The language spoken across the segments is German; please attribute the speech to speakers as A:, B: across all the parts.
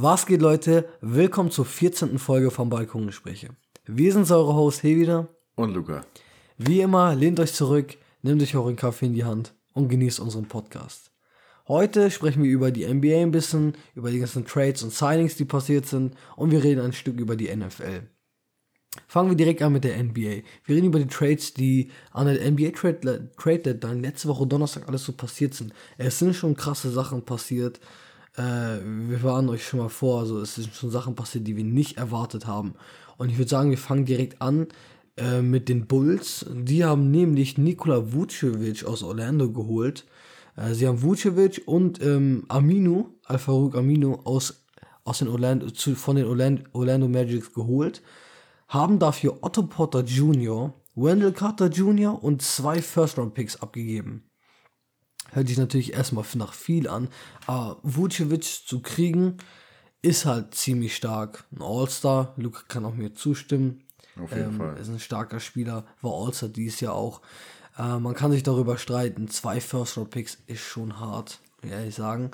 A: Was geht, Leute? Willkommen zur 14. Folge von Balkongespräche. Wir sind eure Hosts hier wieder.
B: Und Luca.
A: Wie immer, lehnt euch zurück, nehmt euch euren Kaffee in die Hand und genießt unseren Podcast. Heute sprechen wir über die NBA ein bisschen, über die ganzen Trades und Signings, die passiert sind und wir reden ein Stück über die NFL. Fangen wir direkt an mit der NBA. Wir reden über die Trades, die an der NBA Trade, Trade Deadline letzte Woche Donnerstag alles so passiert sind. Es sind schon krasse Sachen passiert. Äh, wir warnen euch schon mal vor, also es sind schon Sachen passiert, die wir nicht erwartet haben. Und ich würde sagen, wir fangen direkt an äh, mit den Bulls. Die haben nämlich Nikola Vucevic aus Orlando geholt. Äh, sie haben Vucevic und ähm, Aminu, Al-Farouk Aminu aus, aus den Orlando, zu, von den Orlando, Orlando Magics geholt haben dafür Otto Potter Jr., Wendell Carter Jr. und zwei First-Round-Picks abgegeben. Hört sich natürlich erstmal nach viel an, aber Vucevic zu kriegen ist halt ziemlich stark. Ein All-Star, Luca kann auch mir zustimmen. Auf jeden ähm, Fall. Ist ein starker Spieler, war All-Star dieses Jahr auch. Äh, man kann sich darüber streiten, zwei First-Round-Picks ist schon hart, ehrlich sagen.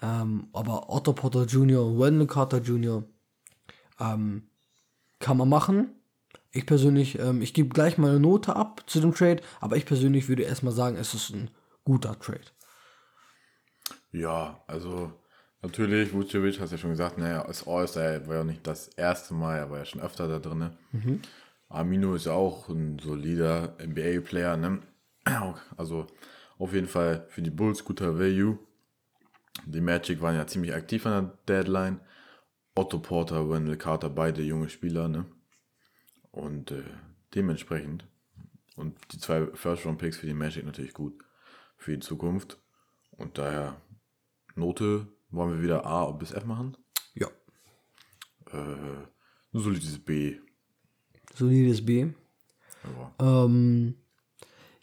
A: Ähm, aber Otto Potter Jr. und Wendell Carter Jr. Ähm, kann man machen. Ich persönlich, ähm, ich gebe gleich mal eine Note ab zu dem Trade, aber ich persönlich würde erstmal sagen, es ist ein guter Trade.
B: Ja, also natürlich, Vucevic, hast ja schon gesagt, naja, als All-Star war ja nicht das erste Mal, er war ja schon öfter da drin. Mhm. Amino ist ja auch ein solider NBA-Player, ne? Also auf jeden Fall für die Bulls guter Value. Die Magic waren ja ziemlich aktiv an der Deadline. Otto Porter, Wendell Carter, beide junge Spieler, ne? Und äh, dementsprechend. Und die zwei First-Round-Picks für die Magic natürlich gut für die Zukunft. Und daher Note, wollen wir wieder A bis F machen?
A: Ja.
B: Äh, ein solides B.
A: Solides B. Ja. Ähm,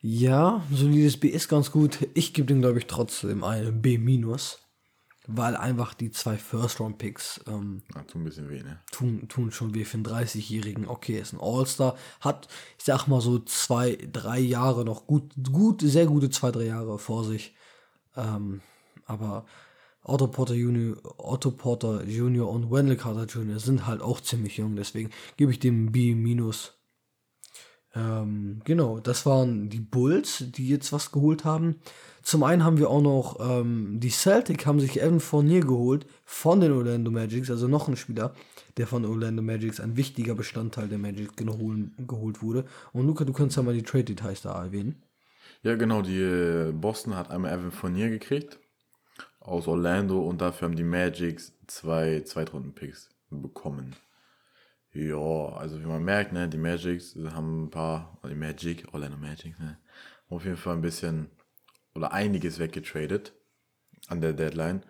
A: ja, solides B ist ganz gut. Ich gebe dem, glaube ich, trotzdem eine B minus weil einfach die zwei First-Round-Picks ähm,
B: ja, tun ein bisschen weh, ne?
A: Tun, tun schon weh für einen 30-Jährigen. Okay, ist ein All-Star, hat, ich sag mal so zwei, drei Jahre noch, gut, gut, sehr gute zwei, drei Jahre vor sich. Ähm, aber Otto Porter Jr., Otto Porter Jr. und Wendell Carter Jr. sind halt auch ziemlich jung, deswegen gebe ich dem B minus. Ähm, genau, das waren die Bulls, die jetzt was geholt haben. Zum einen haben wir auch noch ähm, die Celtic haben sich Evan Fournier geholt von den Orlando Magics, also noch ein Spieler, der von Orlando Magics ein wichtiger Bestandteil der Magic geholt, geholt wurde. Und Luca, du kannst ja mal die Trade-Details da erwähnen.
B: Ja, genau, die äh, Boston hat einmal Evan Fournier gekriegt aus Orlando und dafür haben die Magics zwei Zweitrunden-Picks bekommen. Ja, also wie man merkt, ne, die Magics haben ein paar, die Magic, Orlando Magic, ne, auf jeden Fall ein bisschen oder einiges weggetradet an der Deadline.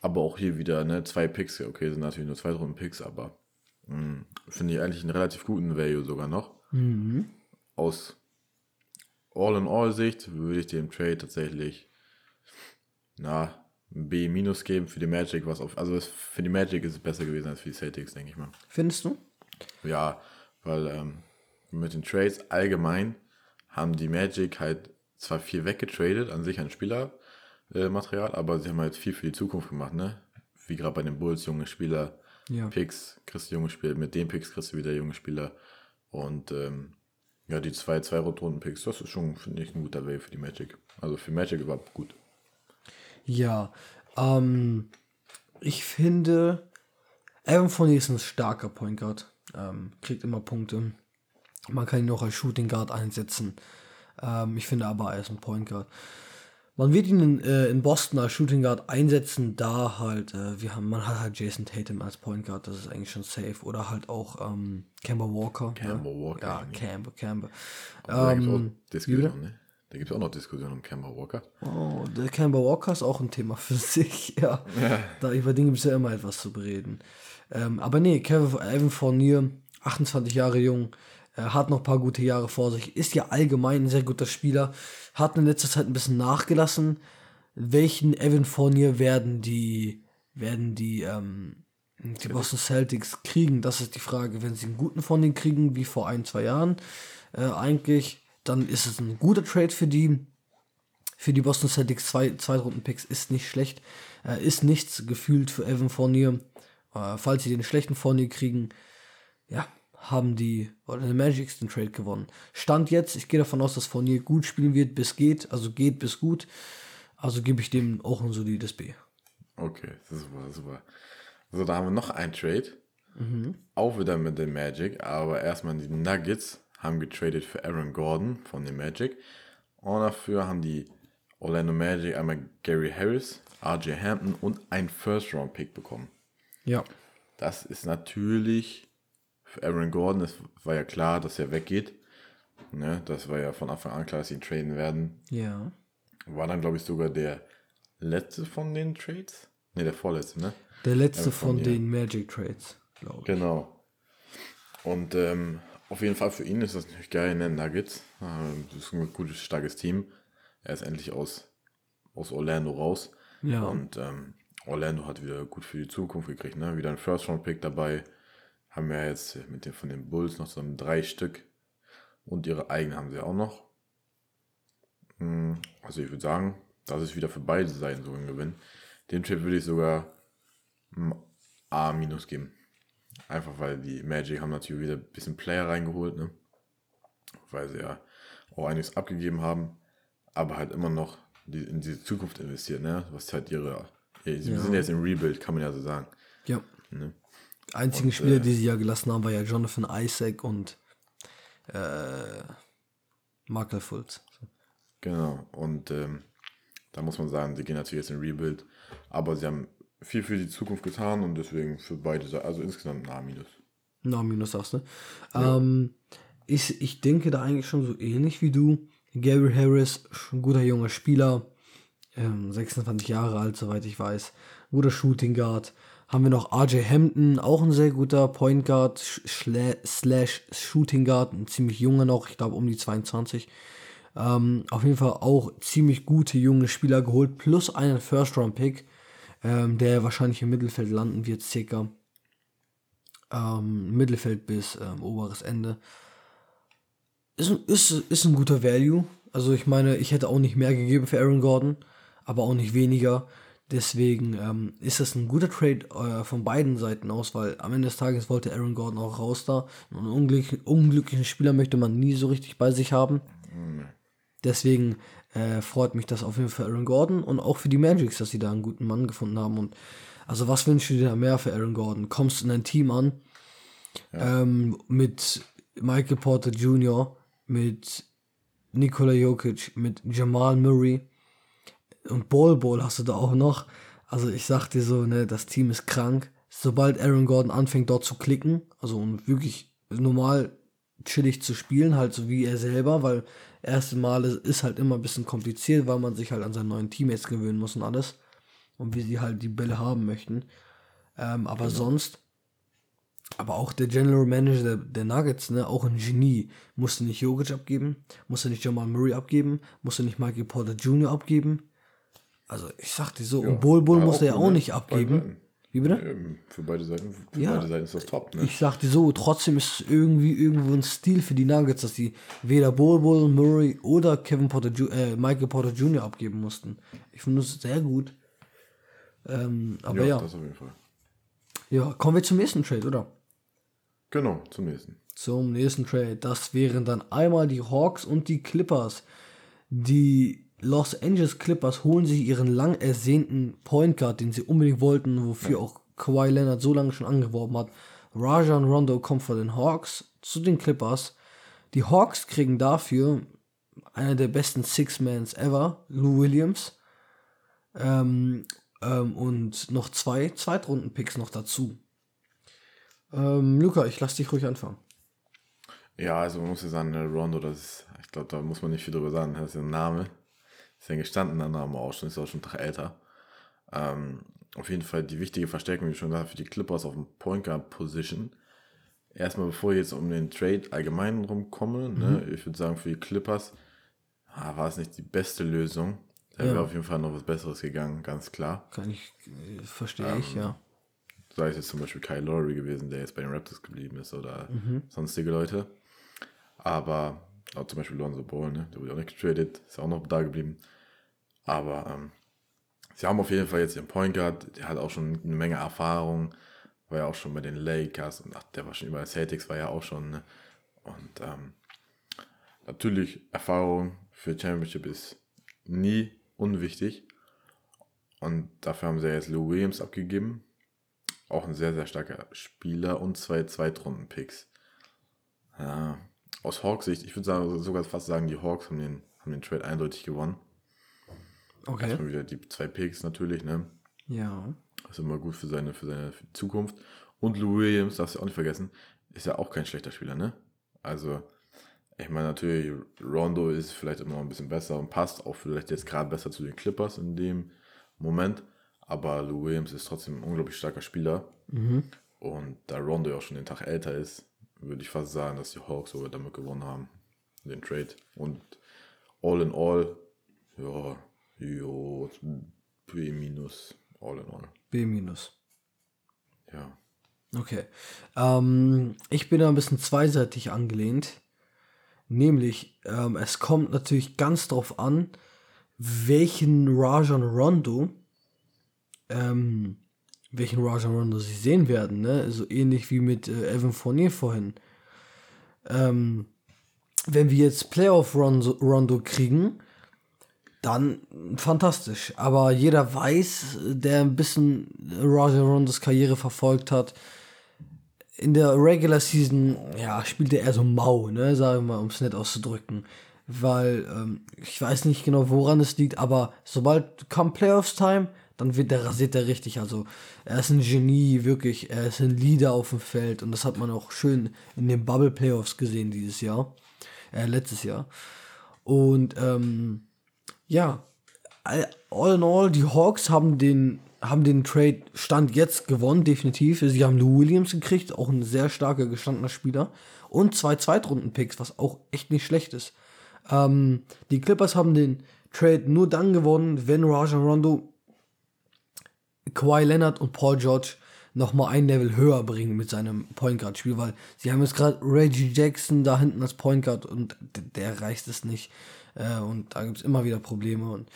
B: Aber auch hier wieder, ne, zwei Picks, okay, sind natürlich nur zwei Runden Picks, aber hm, finde ich eigentlich einen relativ guten Value sogar noch. Mhm. Aus All-in-All-Sicht würde ich dem Trade tatsächlich, na, B minus geben für die Magic, was auf, also für die Magic ist es besser gewesen als für die Celtics, denke ich mal.
A: Findest du?
B: Ja, weil ähm, mit den Trades allgemein haben die Magic halt zwar viel weggetradet an sich an Spielermaterial, äh, aber sie haben halt viel für die Zukunft gemacht, ne? Wie gerade bei den Bulls, junge Spieler, ja. Picks, kriegst du junge Spieler, mit den Picks kriegst du wieder junge Spieler. Und ähm, ja, die zwei, zwei Rotoren-Picks, das ist schon, finde ich, ein guter Way für die Magic. Also für Magic überhaupt gut.
A: Ja, ähm, ich finde, Evan Fournier ist ein starker Point Guard. Ähm, kriegt immer Punkte. Man kann ihn auch als Shooting Guard einsetzen. Ähm, ich finde aber, er ist ein Point Guard. Man wird ihn in, äh, in Boston als Shooting Guard einsetzen, da halt, äh, wir haben, man hat halt Jason Tatum als Point Guard, das ist eigentlich schon safe. Oder halt auch ähm, Kemba Walker.
B: Kemba ne? Walker.
A: Ja, Kemba, Kemba.
B: Ähm, Diskussion, ne? Da gibt es auch noch Diskussionen um Kemba Walker.
A: Oh, der Kemba Walker ist auch ein Thema für sich, ja. ja. Da über Dinge gibt es ja immer etwas zu bereden. Ähm, aber nee, Kevin Evan Fournier, 28 Jahre jung, er hat noch ein paar gute Jahre vor sich, ist ja allgemein ein sehr guter Spieler, hat in letzter Zeit ein bisschen nachgelassen. Welchen Evan Fournier werden die, werden die, ähm, die Boston Celtics kriegen? Das ist die Frage. Wenn sie einen guten Fournier kriegen, wie vor ein, zwei Jahren, äh, eigentlich, dann ist es ein guter Trade für die. für die Boston Celtics zwei Zweitrunden-Picks ist nicht schlecht. Äh, ist nichts gefühlt für Evan Fournier. Äh, falls sie den schlechten Fournier kriegen, ja, haben die oder die Magics den Trade gewonnen. Stand jetzt, ich gehe davon aus, dass Fournier gut spielen wird, bis geht, also geht bis gut. Also gebe ich dem auch ein solides B.
B: Okay, super, super. So, da haben wir noch einen Trade. Mhm. Auch wieder mit den Magic, aber erstmal die Nuggets haben getradet für Aaron Gordon von den Magic. Und dafür haben die Orlando Magic einmal Gary Harris, RJ Hampton und ein First-Round-Pick bekommen.
A: Ja.
B: Das ist natürlich für Aaron Gordon, es war ja klar, dass er weggeht. Ne, das war ja von Anfang an klar, dass sie ihn traden werden.
A: Ja.
B: War dann, glaube ich, sogar der letzte von den Trades. Ne, der vorletzte, ne?
A: Der letzte von, von den Magic Trades, glaube ich.
B: Genau. Und ähm, auf jeden Fall für ihn ist das natürlich geil, ne? Nuggets. Ähm, das ist ein gutes, starkes Team. Er ist endlich aus, aus Orlando raus.
A: Ja.
B: Und ähm, Orlando hat wieder gut für die Zukunft gekriegt, ne? Wieder ein First-Round-Pick dabei. Haben wir jetzt mit den von den Bulls noch so drei Stück. Und ihre eigenen haben sie auch noch. Hm, also ich würde sagen, das ist wieder für beide Seiten so ein Gewinn. Den Trip würde ich sogar A- geben. Einfach weil die Magic haben natürlich wieder ein bisschen Player reingeholt, ne? Weil sie ja auch einiges abgegeben haben, aber halt immer noch in die Zukunft investiert, ne? Was halt ihre. Sie ja. sind jetzt im Rebuild, kann man ja so sagen.
A: Ja. Ne? Einzigen und, Spieler, äh, die sie ja gelassen haben, war ja Jonathan Isaac und äh, Michael Fultz.
B: Genau, und ähm, da muss man sagen, sie gehen natürlich jetzt in Rebuild, aber sie haben viel für die Zukunft getan und deswegen für beide also insgesamt ein A-.
A: Na, minus sagst du. Ja. Ähm, ich, ich denke da eigentlich schon so ähnlich wie du. Gary Harris, ein guter junger Spieler, ähm, 26 Jahre alt, soweit ich weiß. Guter Shooting Guard. Haben wir noch RJ Hampton, auch ein sehr guter Point Guard, slash Shooting Guard, ein ziemlich junger noch, ich glaube um die 22. Ähm, auf jeden Fall auch ziemlich gute junge Spieler geholt, plus einen First-Round-Pick, ähm, der wahrscheinlich im Mittelfeld landen wird, circa. Ähm, Mittelfeld bis ähm, oberes Ende. Ist, ist, ist ein guter Value. Also ich meine, ich hätte auch nicht mehr gegeben für Aaron Gordon, aber auch nicht weniger. Deswegen ähm, ist das ein guter Trade äh, von beiden Seiten aus, weil am Ende des Tages wollte Aaron Gordon auch raus da. Einen unglücklichen, unglücklichen Spieler möchte man nie so richtig bei sich haben. Deswegen äh, freut mich das auf jeden Fall für Aaron Gordon und auch für die Magics, dass sie da einen guten Mann gefunden haben. Und also was wünschst du dir da mehr für Aaron Gordon? Kommst in ein Team an ja. ähm, mit Michael Porter Jr., mit Nikola Jokic, mit Jamal Murray und Ball Ball hast du da auch noch. Also ich sag dir so, ne, das Team ist krank. Sobald Aaron Gordon anfängt dort zu klicken, also und wirklich normal chillig zu spielen, halt so wie er selber, weil erste Mal ist halt immer ein bisschen kompliziert, weil man sich halt an seinen neuen Teammates gewöhnen muss und alles. Und wie sie halt die Bälle haben möchten. Ähm, aber genau. sonst, aber auch der General Manager der, der, Nuggets, ne, auch ein Genie, musste nicht Jokic abgeben, musste nicht Jamal Murray abgeben, musste nicht Michael Porter Jr. abgeben. Also ich sagte so, ja, und Bull Bull musste er auch nicht abgeben. Wie bitte?
B: Für beide Seiten, für ja, beide Seiten ist das top. Ne?
A: Ich sagte so, trotzdem ist es irgendwie irgendwo ein Stil für die Nuggets, dass sie weder Bol Bol, Murray oder Kevin Porter, äh, Michael Porter Jr. abgeben mussten. Ich finde das sehr gut. Ähm, aber ja, ja. Das auf jeden Fall. Ja, kommen wir zum nächsten Trade, oder?
B: Genau, zum nächsten.
A: Zum nächsten Trade. Das wären dann einmal die Hawks und die Clippers. Die Los Angeles Clippers holen sich ihren lang ersehnten Point Guard, den sie unbedingt wollten, wofür ja. auch Kawhi Leonard so lange schon angeworben hat. Rajon Rondo kommt von den Hawks zu den Clippers. Die Hawks kriegen dafür einer der besten Six-Mans ever, Lou Williams. Ähm, ähm, und noch zwei Zweitrunden-Picks noch dazu. Ähm, Luca, ich lass dich ruhig anfangen.
B: Ja, also man muss ja sagen, Rondo, das ist, ich glaube, da muss man nicht viel drüber sagen, das ist ein Name. Ist ja gestanden an Name auch schon, ist auch schon älter. Ähm, auf jeden Fall die wichtige Verstärkung, wie schon gesagt, für die Clippers auf dem Point Guard Position. Erstmal, bevor ich jetzt um den Trade allgemein rumkomme, ne, mhm. ne, ich würde sagen, für die Clippers ah, war es nicht die beste Lösung. Da ja. wäre auf jeden Fall noch was Besseres gegangen, ganz klar.
A: Kann ich, äh, verstehe ähm, ich, ja.
B: Sei es jetzt zum Beispiel Kyle Lowry gewesen, der jetzt bei den Raptors geblieben ist oder mhm. sonstige Leute. Aber auch zum Beispiel Lonzo Ball, ne? der wurde auch nicht getradet, ist auch noch da geblieben. Aber ähm, sie haben auf jeden Fall jetzt ihren Point Guard, der hat auch schon eine Menge Erfahrung, war ja auch schon bei den Lakers und ach, der war schon über Celtics, war ja auch schon. Ne? Und ähm, natürlich Erfahrung für Championship ist nie unwichtig. Und dafür haben sie jetzt Lou Williams abgegeben. Auch ein sehr, sehr starker Spieler und zwei Zweitrunden-Picks. Ja, aus Hawks Sicht, ich würde sogar fast sagen, die Hawks haben den, haben den Trade eindeutig gewonnen. Okay. Erstmal wieder die zwei Picks natürlich, ne?
A: Ja.
B: Das ist immer gut für seine, für seine Zukunft. Und Lou Williams, darfst du auch nicht vergessen, ist ja auch kein schlechter Spieler, ne? Also, ich meine natürlich, Rondo ist vielleicht immer ein bisschen besser und passt auch vielleicht jetzt gerade besser zu den Clippers in dem Moment. Aber Lou Williams ist trotzdem ein unglaublich starker Spieler. Mhm. Und da Rondo ja auch schon den Tag älter ist, würde ich fast sagen, dass die Hawks sogar damit gewonnen haben. Den Trade. Und all in all, ja, jo, B minus, all in all.
A: B minus.
B: Ja.
A: Okay. Ähm, ich bin da ein bisschen zweiseitig angelehnt. Nämlich, ähm, es kommt natürlich ganz drauf an, welchen Rajan Rondo, ähm, welchen Rajan Rondo sie sehen werden, ne? So ähnlich wie mit äh, Evan Fournier vorhin. Ähm, wenn wir jetzt Playoff Rondo, Rondo kriegen, dann fantastisch. Aber jeder weiß, der ein bisschen Rajan Rondos Karriere verfolgt hat, in der Regular Season, ja, spielt er eher so mau, ne, sagen wir mal, um es nett auszudrücken. Weil, ähm, ich weiß nicht genau, woran es liegt, aber sobald kommt Playoffs-Time, dann wird der rasiert er richtig. Also, er ist ein Genie, wirklich. Er ist ein Leader auf dem Feld und das hat man auch schön in den Bubble Playoffs gesehen dieses Jahr. Äh, letztes Jahr. Und, ähm, ja, all in all, die Hawks haben den haben den Trade Stand jetzt gewonnen, definitiv. Sie haben Lou Williams gekriegt, auch ein sehr starker gestandener Spieler. Und zwei Zweitrunden-Picks, was auch echt nicht schlecht ist. Ähm, die Clippers haben den Trade nur dann gewonnen, wenn Rajon Rondo, Kawhi Leonard und Paul George nochmal ein Level höher bringen mit seinem Point Guard Spiel, weil sie haben jetzt gerade Reggie Jackson da hinten als Point Guard und der reicht es nicht. Äh, und da gibt es immer wieder Probleme. Und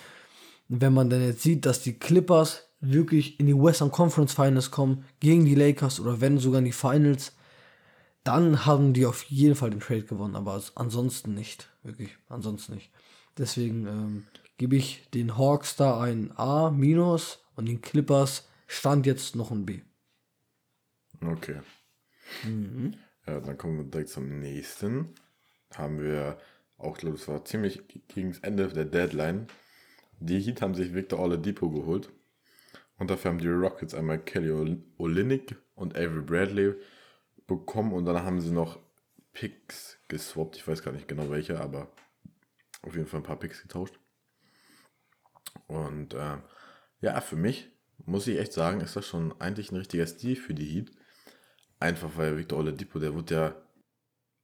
A: wenn man dann jetzt sieht, dass die Clippers wirklich in die Western Conference Finals kommen, gegen die Lakers oder wenn sogar in die Finals, dann haben die auf jeden Fall den Trade gewonnen, aber ansonsten nicht. Wirklich, ansonsten nicht. Deswegen ähm, gebe ich den Hawks da ein A minus und den Clippers stand jetzt noch ein B.
B: Okay. Mhm. Ja, dann kommen wir direkt zum nächsten. Haben wir auch, glaube es war ziemlich gegen das Ende der Deadline. Die Heat haben sich Victor Oladipo geholt. Und dafür haben die Rockets einmal Kelly Olynyk und Avery Bradley bekommen und dann haben sie noch Picks geswappt. Ich weiß gar nicht genau welche, aber auf jeden Fall ein paar Picks getauscht. Und äh, ja, für mich muss ich echt sagen, ist das schon eigentlich ein richtiger Stil für die Heat. Einfach weil Victor Oladipo, der wird ja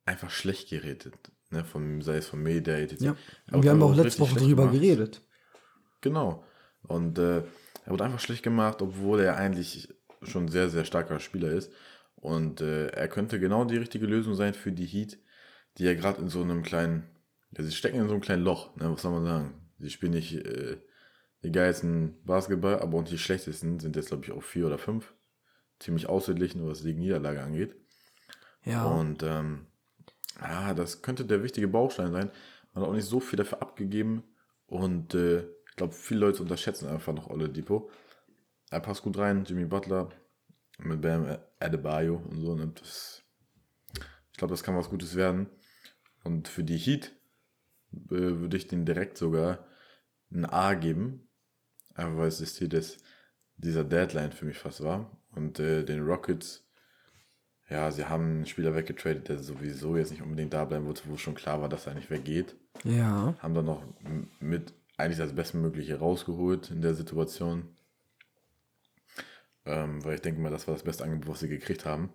B: einfach schlecht geredet. Ne, vom, sei es vom Mayday.
A: Ja, wir haben auch letzte Woche drüber geredet.
B: Genau. Und äh, er wurde einfach schlecht gemacht, obwohl er eigentlich schon ein sehr, sehr starker Spieler ist. Und äh, er könnte genau die richtige Lösung sein für die Heat, die ja gerade in so einem kleinen, ja, sie stecken in so einem kleinen Loch, ne, was soll man sagen? Sie spielen nicht äh, die geilsten Basketball, aber auch die schlechtesten sind jetzt, glaube ich, auch vier oder fünf. Ziemlich ausgeglichen, was die Niederlage angeht. Ja. Und ähm, ja, das könnte der wichtige Baustein sein. Man hat auch nicht so viel dafür abgegeben und äh, ich glaube, viele Leute unterschätzen einfach noch Ole Depot. Er passt gut rein, Jimmy Butler mit Bam Adebayo und so. Ne? Das, ich glaube, das kann was Gutes werden. Und für die Heat äh, würde ich den direkt sogar ein A geben. Einfach weil es das Ziel des, dieser Deadline für mich fast war. Und äh, den Rockets, ja, sie haben einen Spieler weggetradet, der sowieso jetzt nicht unbedingt da bleiben wird, wo schon klar war, dass er nicht weggeht.
A: Ja.
B: Haben dann noch mit eigentlich das Bestmögliche rausgeholt in der Situation. Ähm, weil ich denke mal, das war das beste Angebot, was sie gekriegt haben.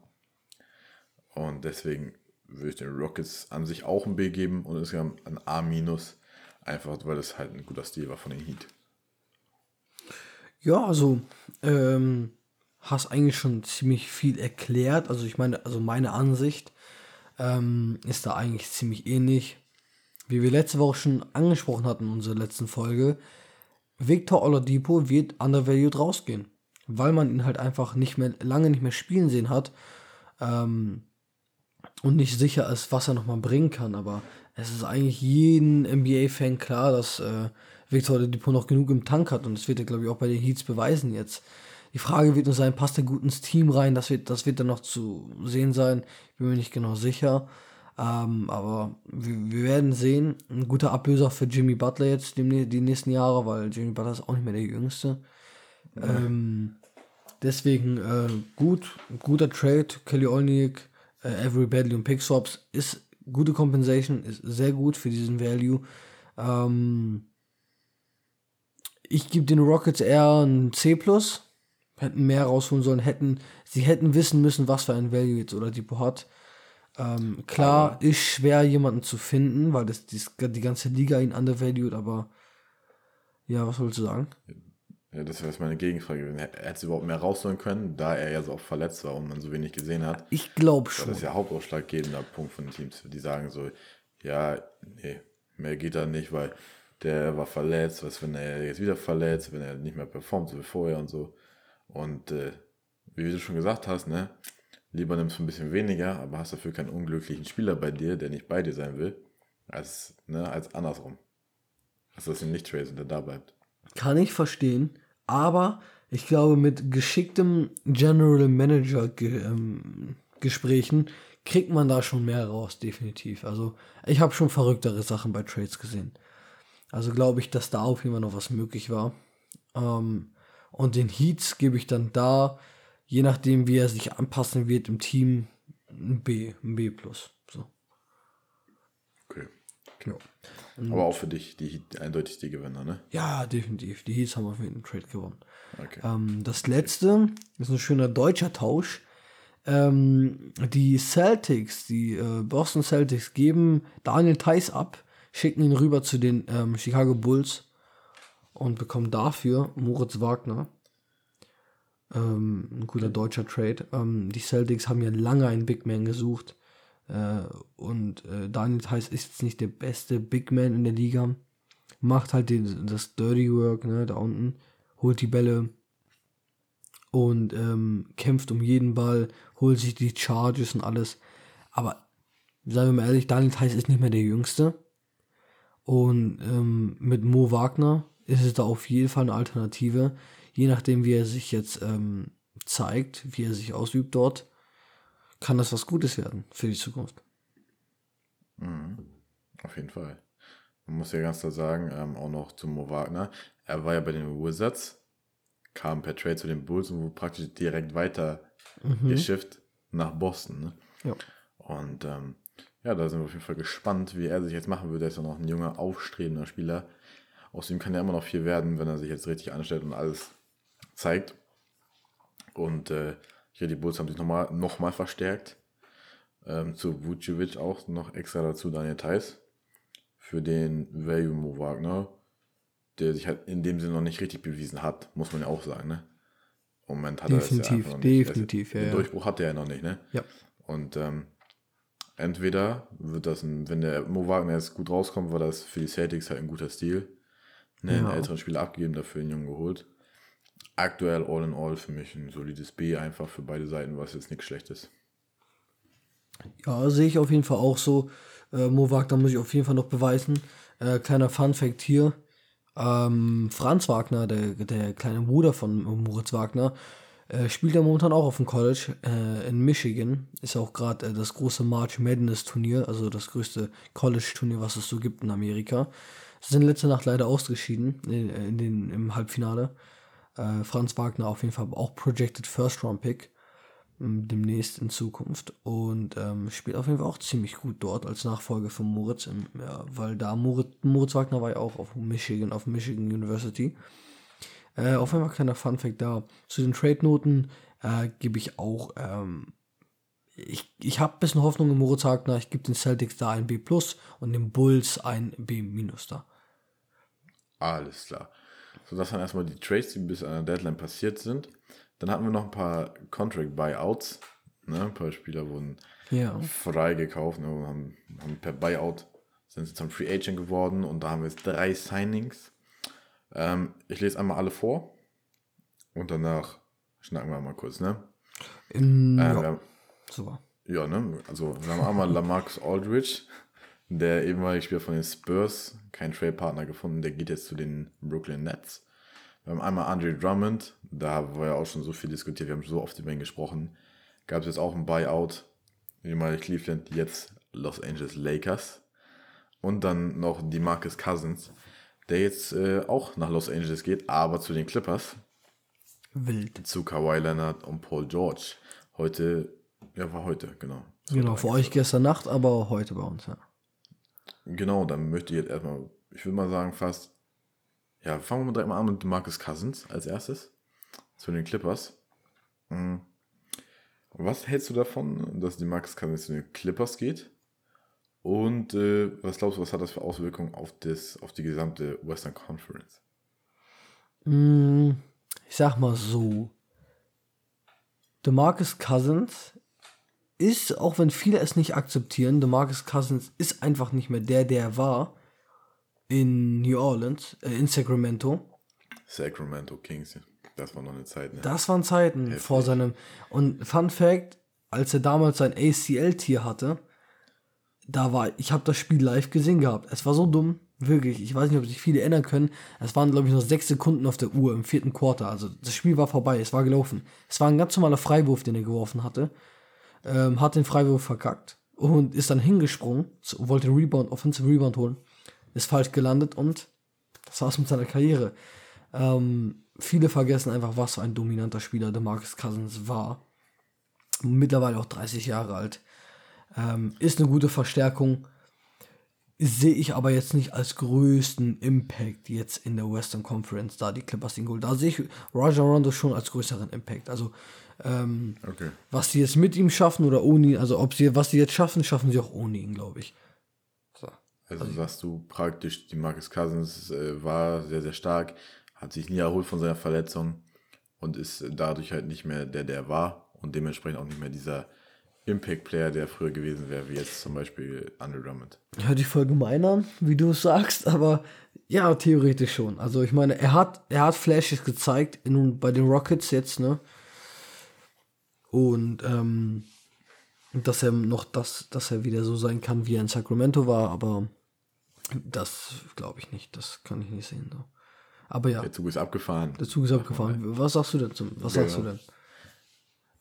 B: Und deswegen würde ich den Rockets an sich auch ein B geben und insgesamt ein A-, einfach weil es halt ein guter Stil war von den Heat.
A: Ja, also ähm, hast eigentlich schon ziemlich viel erklärt. Also ich meine, also meine Ansicht ähm, ist da eigentlich ziemlich ähnlich wie wir letzte Woche schon angesprochen hatten in unserer letzten Folge, Victor Oladipo wird undervalued rausgehen, weil man ihn halt einfach nicht mehr lange nicht mehr spielen sehen hat ähm, und nicht sicher ist, was er nochmal bringen kann. Aber es ist eigentlich jeden NBA-Fan klar, dass äh, Victor Oladipo noch genug im Tank hat und das wird er, glaube ich, auch bei den Heats beweisen jetzt. Die Frage wird nur sein, passt er gut ins Team rein? Das wird, das wird dann noch zu sehen sein. Bin mir nicht genau sicher. Ähm, aber wir, wir, werden sehen. Ein guter Ablöser für Jimmy Butler jetzt die, die nächsten Jahre, weil Jimmy Butler ist auch nicht mehr der Jüngste. Mhm. Ähm, deswegen äh, gut, guter Trade. Kelly Olnick, äh, Avery Badley und Pick Swaps ist gute Compensation, ist sehr gut für diesen Value. Ähm, ich gebe den Rockets eher ein C+. Hätten mehr rausholen sollen, hätten, sie hätten wissen müssen, was für ein Value jetzt oder Depot hat. Ähm, klar, aber ist schwer, jemanden zu finden, weil das, die, die ganze Liga ihn undervalued, aber ja, was wolltest du sagen?
B: Ja, das wäre jetzt meine Gegenfrage. Hätte es überhaupt mehr rausholen können, da er ja so oft verletzt war und man so wenig gesehen hat?
A: Ich glaube schon.
B: Das ist ja hauptausschlaggebender Punkt von den Teams. Die sagen so, ja, nee, mehr geht da nicht, weil der war verletzt, was wenn er jetzt wieder verletzt, wenn er nicht mehr performt, so wie vorher und so. Und äh, wie du schon gesagt hast, ne, lieber nimmst du ein bisschen weniger, aber hast dafür keinen unglücklichen Spieler bei dir, der nicht bei dir sein will, als, ne, als andersrum. Also dass ihn nicht trade und der da bleibt.
A: Kann ich verstehen, aber ich glaube, mit geschicktem General Manager ähm, Gesprächen kriegt man da schon mehr raus, definitiv. Also ich habe schon verrücktere Sachen bei Trades gesehen. Also glaube ich, dass da auf jeden Fall noch was möglich war. Ähm, und den Heats gebe ich dann da, je nachdem, wie er sich anpassen wird im Team, ein B, ein B+. So.
B: Okay. Genau. Aber auch für dich die Heat eindeutig die Gewinner, ne?
A: Ja, definitiv. Die Heats haben auf jeden Fall einen Trade gewonnen. Okay. Ähm, das letzte ist ein schöner deutscher Tausch. Ähm, die Celtics, die äh, Boston Celtics, geben Daniel Theiss ab, schicken ihn rüber zu den ähm, Chicago Bulls und bekommen dafür Moritz Wagner. Ähm, ein guter deutscher Trade. Ähm, die Celtics haben ja lange einen Big Man gesucht. Äh, und äh, Daniel Theiss ist jetzt nicht der beste Big Man in der Liga. Macht halt den, das Dirty Work ne, da unten. Holt die Bälle. Und ähm, kämpft um jeden Ball. Holt sich die Charges und alles. Aber sagen wir mal ehrlich, Daniel Theiss ist nicht mehr der Jüngste. Und ähm, mit Mo Wagner ist es da auf jeden Fall eine Alternative. Je nachdem, wie er sich jetzt ähm, zeigt, wie er sich ausübt dort, kann das was Gutes werden für die Zukunft.
B: Mhm. Auf jeden Fall. Man muss ja ganz klar sagen, ähm, auch noch zu Mo Wagner. Er war ja bei den Wizards, kam per Trade zu den Bulls und wurde praktisch direkt weiter mhm. geschifft nach Boston. Ne? Ja. Und ähm, ja, da sind wir auf jeden Fall gespannt, wie er sich jetzt machen würde. Er ist ja noch ein junger, aufstrebender Spieler. Aus ihm kann ja immer noch viel werden, wenn er sich jetzt richtig anstellt und alles zeigt. Und äh, hier die Bulls haben sich nochmal noch mal verstärkt. Ähm, zu Vucevic auch noch extra dazu Daniel Theiss für den Value Mo Wagner, der sich halt in dem Sinne noch nicht richtig bewiesen hat, muss man ja auch sagen. Ne? Im Moment hat
A: definitiv, er es ja definitiv,
B: ja, Den Durchbruch hat er ja noch nicht. Ne?
A: Ja.
B: Und ähm, entweder wird das, ein, wenn der Mo Wagner jetzt gut rauskommt, war das für die Celtics halt ein guter Stil. Ne, ja. Einen älteren Spieler abgegeben, dafür einen Jungen geholt. Aktuell all in all für mich ein solides B, einfach für beide Seiten, was jetzt nichts Schlechtes.
A: Ja, sehe ich auf jeden Fall auch so. Äh, Mo Wagner muss ich auf jeden Fall noch beweisen. Äh, kleiner Fun Fact hier. Ähm, Franz Wagner, der, der kleine Bruder von Moritz Wagner, äh, spielt ja momentan auch auf dem College äh, in Michigan. Ist auch gerade äh, das große March Madness Turnier, also das größte College-Turnier, was es so gibt in Amerika. Sie sind letzte Nacht leider ausgeschieden in, in den, im Halbfinale. Äh, Franz Wagner auf jeden Fall auch Projected First Round Pick ähm, demnächst in Zukunft und ähm, spielt auf jeden Fall auch ziemlich gut dort als Nachfolger von Moritz, im, ja, weil da Moritz, Moritz Wagner war ja auch auf Michigan, auf Michigan University. Äh, auf jeden Fall kleiner Funfact da. Zu den Trade-Noten äh, gebe ich auch, ähm, ich, ich habe ein bisschen Hoffnung in Moritz Wagner. Ich gebe den Celtics da ein B und den Bulls ein B da.
B: Alles klar. So, das waren erstmal die Trades, die bis an der Deadline passiert sind. Dann hatten wir noch ein paar Contract Buyouts. Ne? Ein paar Spieler wurden ja. freigekauft, ne? haben, haben per Buyout sind sie zum Free Agent geworden und da haben wir jetzt drei Signings Ähm, ich lese einmal alle vor und danach schnacken wir mal kurz, ne?
A: In,
B: Äh,
A: ja, super.
B: ja, ne? Also wir haben einmal Lamarcus Aldridge, der ehemalige Spieler von den Spurs, keinen Trade-Partner gefunden, der geht jetzt zu den Brooklyn Nets. Wir haben einmal Andre Drummond, da haben wir ja auch schon so viel diskutiert, wir haben so oft über ihn gesprochen. Gab es jetzt auch ein Buyout, ehemalig Cleveland, jetzt Los Angeles Lakers. Und dann noch die Marcus Cousins, der jetzt äh, auch nach Los Angeles geht, aber zu den Clippers,
A: Wild.
B: zu Kawhi Leonard und Paul George. Heute, ja, war heute, genau.
A: Genau, für euch gestern Nacht, aber heute bei uns, ja.
B: Genau, dann möchte ich jetzt erstmal, ich würde mal sagen, fast, ja, fangen wir direkt mal an mit Marcus Cousins als erstes. Zu den Clippers. Mhm. Was hältst du davon, dass die Marcus Cousins zu den Clippers geht? Und äh, was glaubst du, was hat das für Auswirkungen auf, das, auf die gesamte Western Conference?
A: Mm, Ich sag mal so. DeMarcus Cousins ist, auch wenn viele es nicht akzeptieren, DeMarcus Cousins ist einfach nicht mehr der, der er war in New Orleans, äh, in Sacramento.
B: Sacramento Kings, das war noch eine Zeit, ne?
A: Das waren Zeiten vor seinem. Und Fun Fact, als er damals sein ACL-Tier hatte, da war, ich habe das Spiel live gesehen gehabt. Es war so dumm, wirklich. Ich weiß nicht, ob sich viele erinnern können. Es waren, glaube ich, noch sechs Sekunden auf der Uhr im vierten Quarter. Also das Spiel war vorbei, es war gelaufen. Es war ein ganz normaler Freiwurf, den er geworfen hatte. Ähm, hat den Freiwurf verkackt und ist dann hingesprungen, wollte den Rebound, Offensive Rebound holen, ist falsch gelandet und das war's mit seiner Karriere. Ähm, viele vergessen einfach, was für ein dominanter Spieler DeMarcus Cousins war. Mittlerweile auch 30 Jahre alt. Ähm, ist eine gute Verstärkung. Sehe ich aber jetzt nicht als größten Impact jetzt in der Western Conference, da die Clippers den Gold. Da sehe ich Rajon Rondo schon als größeren Impact. Also, ähm,
B: Okay.
A: was sie jetzt mit ihm schaffen oder ohne ihn, also ob sie, was sie jetzt schaffen, schaffen sie auch ohne ihn, glaube ich. So.
B: Also sagst du praktisch, die Marcus Cousins äh, war sehr, sehr stark, hat sich nie erholt von seiner Verletzung und ist dadurch halt nicht mehr der, der er war und dementsprechend auch nicht mehr dieser Impact-Player, der früher gewesen wäre, wie jetzt zum Beispiel Andre Drummond.
A: Hört sich voll gemein an, wie du es sagst, aber ja, theoretisch schon. Also ich meine, er hat, er hat Flashes gezeigt in, bei den Rockets jetzt, ne? Und ähm, dass er noch das, dass er wieder so sein kann, wie er in Sacramento war, aber das glaube ich nicht. Das kann ich nicht sehen. So. Aber ja,
B: Der Zug ist abgefahren.
A: der Zug ist abgefahren. Was sagst du denn zum? Was
B: Ja,
A: sagst du denn?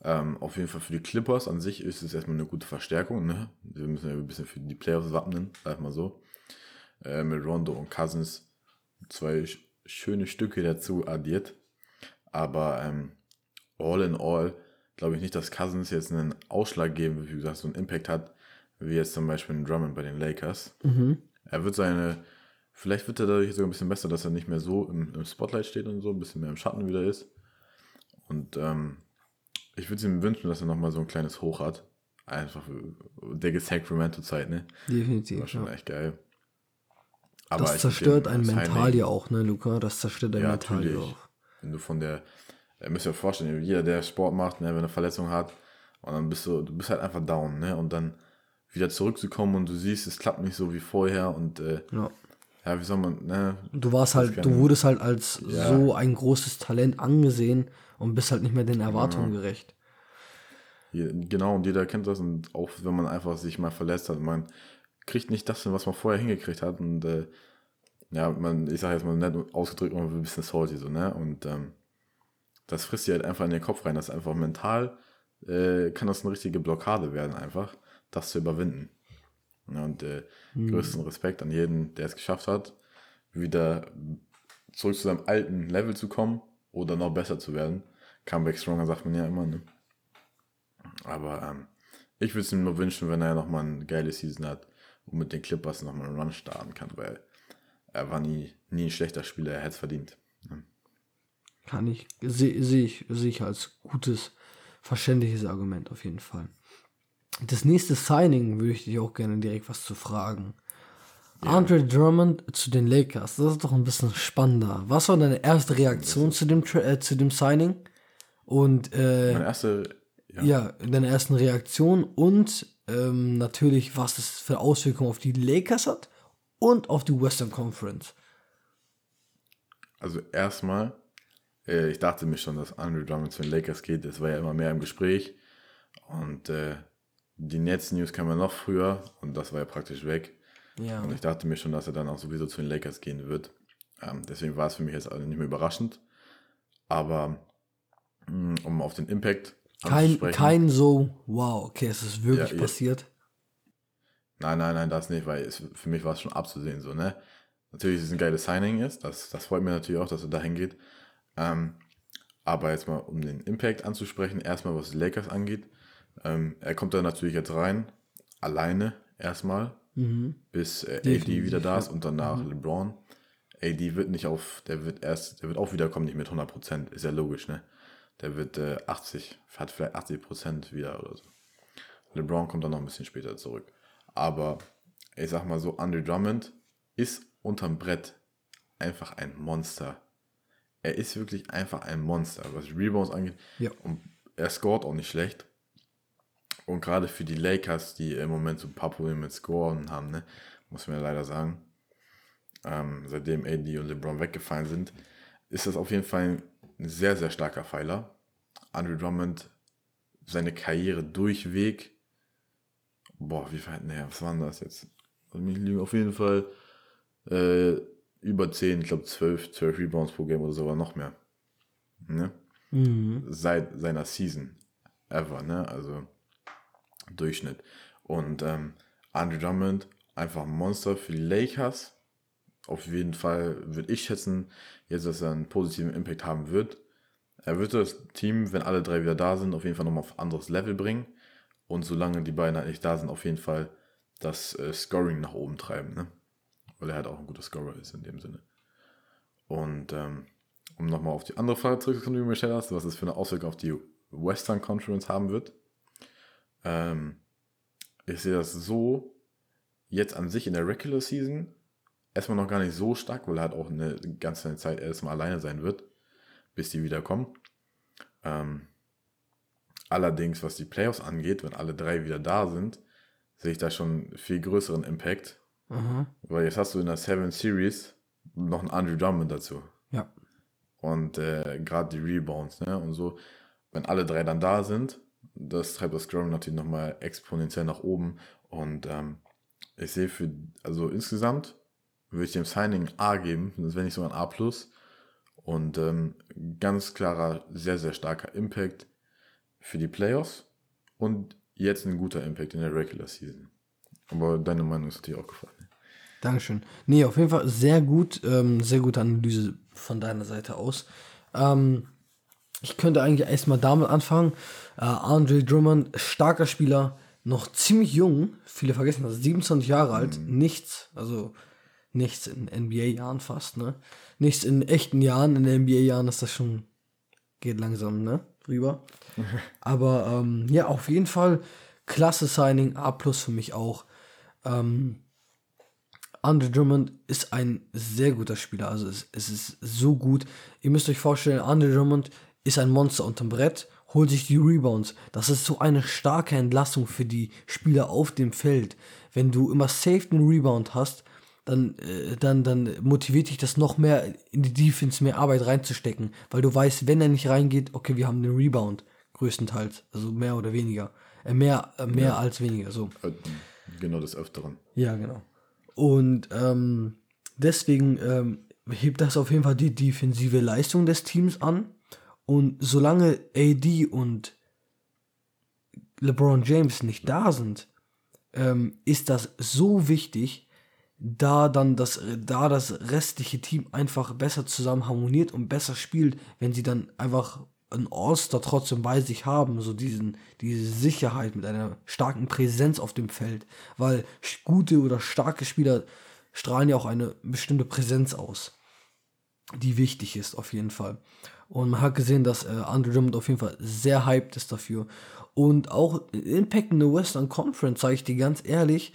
B: Ähm, auf jeden Fall für die Clippers an sich ist es erstmal eine gute Verstärkung. Ne? Wir müssen ja ein bisschen für die Playoffs wappnen, sag mal so. Äh, mit Rondo und Cousins zwei sch schöne Stücke dazu addiert. Aber ähm, all in all glaube ich nicht, dass Cousins jetzt einen Ausschlag geben, wie gesagt, so einen Impact hat, wie jetzt zum Beispiel ein Drummond bei den Lakers. Er wird seine, vielleicht wird er dadurch sogar ein bisschen besser, dass er nicht mehr so im, im Spotlight steht und so, ein bisschen mehr im Schatten wieder ist. Und ähm, ich würde ihm wünschen, dass er nochmal so ein kleines Hoch hat. Einfach für der Sacramento-Zeit, ne? War
A: Definitiv.
B: schon
A: Ja.
B: echt geil. Aber
A: Das
B: ich
A: zerstört
B: mit
A: ein
B: dem
A: Mental ja auch, ne, Luca? Das zerstört ein
B: Ja,
A: Mental ja auch.
B: Wenn du von der, ihr müsst euch vorstellen, jeder, der Sport macht, ne, wenn er eine Verletzung hat, und dann bist du, du bist halt einfach down, ne? Und dann wieder zurückzukommen und du siehst, es klappt nicht so wie vorher und äh,
A: Ja.
B: ja, wie soll man, ne?
A: Du warst halt, du wurdest halt als
B: Ja.
A: so ein großes Talent angesehen und bist halt nicht mehr den Erwartungen gerecht.
B: Je- Genau, und jeder kennt das und auch wenn man einfach sich mal verletzt hat, man kriegt nicht das hin, was man vorher hingekriegt hat und äh, ja, man, ich sage jetzt mal nett ausgedrückt, man wird ein bisschen salty so, ne? Und ähm, das frisst dir halt einfach in den Kopf rein, das ist einfach mental, äh, kann das eine richtige Blockade werden einfach, das zu überwinden. Und äh, größten Respekt an jeden, der es geschafft hat, wieder zurück zu seinem alten Level zu kommen oder noch besser zu werden. Comeback stronger sagt man ja immer, ne? Aber ähm, ich würde es ihm nur wünschen, wenn er nochmal eine geile Season hat und mit den Clippers nochmal einen Run starten kann, weil er war nie, nie ein schlechter Spieler, er hätte es verdient.
A: Kann ich, sehe seh ich, sehe ich als gutes, verständliches Argument auf jeden Fall. Das nächste Signing würde ich dich auch gerne direkt was zu fragen. Andre Drummond zu den Lakers, das ist doch ein bisschen spannender. Was war deine erste Reaktion zu dem, äh, zu dem Signing? Und äh,
B: Meine erste, ja,
A: Ja, deine ersten Reaktion und ähm, natürlich, was es für Auswirkungen auf die Lakers hat und auf die Western Conference.
B: Also erstmal, äh, ich dachte mir schon, dass Andrew Drummond zu den Lakers geht. Das war ja immer mehr im Gespräch. Und äh, die Nets-News kam ja noch früher und das war ja praktisch weg.
A: Ja.
B: Und ich dachte mir schon, dass er dann auch sowieso zu den Lakers gehen wird. Ähm, deswegen war es für mich jetzt also nicht mehr überraschend. Aber mh, um auf den Impact
A: Kein, kein so, wow, okay, es ist wirklich
B: Ja,
A: passiert.
B: Nein, nein, nein, das nicht, weil es, für mich war es schon abzusehen so, ne? Natürlich, dass es ein geiles Signing ist, das, das freut mich natürlich auch, dass er dahin geht. Ähm, aber jetzt mal, um den Impact anzusprechen, erstmal was die Lakers angeht. Ähm, er kommt da natürlich jetzt rein, alleine erstmal, bis äh, AD wieder da ist und danach LeBron. AD wird nicht auf, der wird erst, der wird auch wiederkommen, nicht mit 100%, ist ja logisch, ne? Der wird äh, 80, hat vielleicht 80% wieder oder so. LeBron kommt dann noch ein bisschen später zurück. Aber ich sag mal so, Andre Drummond ist unterm Brett einfach ein Monster. Er ist wirklich einfach ein Monster, was Rebounds angeht.
A: Ja.
B: Und er scoret auch nicht schlecht. Und gerade für die Lakers, die im Moment so ein paar Probleme mit Scoren haben, ne, muss man ja leider sagen, ähm, seitdem AD und LeBron weggefallen sind, ist das auf jeden Fall ein sehr, sehr starker Pfeiler. Andrew Drummond, seine Karriere durchweg, boah, wie viel, ne, was waren das jetzt? Auf jeden Fall äh, über 10, ich glaube 12, 12 Rebounds pro Game oder sogar noch mehr. Ne? Seit seiner Season ever, ne? Also Durchschnitt. Und ähm, Andrew Drummond, einfach ein Monster für die Lakers. Auf jeden Fall würde ich schätzen, jetzt, dass er einen positiven Impact haben wird. Er wird das Team, wenn alle drei wieder da sind, auf jeden Fall nochmal auf ein anderes Level bringen. Und solange die beiden halt nicht da sind, auf jeden Fall das äh, Scoring nach oben treiben. Ne? Weil er halt auch ein guter Scorer ist in dem Sinne. Und ähm, um nochmal auf die andere Frage zurückzukommen, die du mir gestellt hast, was es für eine Auswirkung auf die Western Conference haben wird. Ähm, ich sehe das so, jetzt an sich in der Regular Season erstmal noch gar nicht so stark, weil er halt auch eine ganze Zeit erstmal alleine sein wird, bis die wiederkommen. Ähm, allerdings, was die Playoffs angeht, wenn alle drei wieder da sind, sehe ich da schon viel größeren Impact,
A: Aha.
B: weil jetzt hast du in der Seven Series noch einen Andrew Drummond dazu
A: Ja.
B: und äh, gerade die Rebounds, ne? Und so, wenn alle drei dann da sind, das treibt das Scoring natürlich nochmal exponentiell nach oben. Und ähm, ich sehe für, also insgesamt würde ich dem Signing A geben, das wäre nicht so ein A. Und ähm, ganz klarer, sehr, sehr starker Impact für die Playoffs und jetzt ein guter Impact in der Regular Season. Aber deine Meinung ist natürlich auch gefallen.
A: Dankeschön. Nee, auf jeden Fall sehr gut, ähm, sehr gute Analyse von deiner Seite aus. Ähm, ich könnte eigentlich erstmal damit anfangen. Äh, Andre Drummond, starker Spieler, noch ziemlich jung, viele vergessen das, 27 Jahre alt, nichts, also nichts in NBA-Jahren fast, ne? Nichts in echten Jahren, in NBA-Jahren ist das schon, geht langsam, ne? Rüber. Aber ähm, ja, auf jeden Fall klasse Signing, A plus für mich auch. Ähm, Andre Drummond ist ein sehr guter Spieler. Also es, es ist so gut. Ihr müsst euch vorstellen, Andre Drummond ist ein Monster unterm Brett, holt sich die Rebounds. Das ist so eine starke Entlastung für die Spieler auf dem Feld. Wenn du immer safe einen Rebound hast, dann, äh, dann, dann motiviert dich das noch mehr in die Defense, mehr Arbeit reinzustecken. Weil du weißt, wenn er nicht reingeht, okay, wir haben den Rebound. Größtenteils. Also mehr oder weniger. Äh, mehr äh, mehr als weniger. So.
B: Genau des Öfteren.
A: Ja, genau. Und ähm, deswegen ähm, hebt das auf jeden Fall die defensive Leistung des Teams an. Und solange AD und LeBron James nicht da sind, ähm, ist das so wichtig, da dann das, da das restliche Team einfach besser zusammen harmoniert und besser spielt, wenn sie dann einfach ein All-Star trotzdem bei sich haben, so diesen, diese Sicherheit mit einer starken Präsenz auf dem Feld, weil gute oder starke Spieler strahlen ja auch eine bestimmte Präsenz aus, die wichtig ist auf jeden Fall. Und man hat gesehen, dass äh, Andre Drummond auf jeden Fall sehr hyped ist dafür. Und auch Impact in der Western Conference, sage ich dir ganz ehrlich,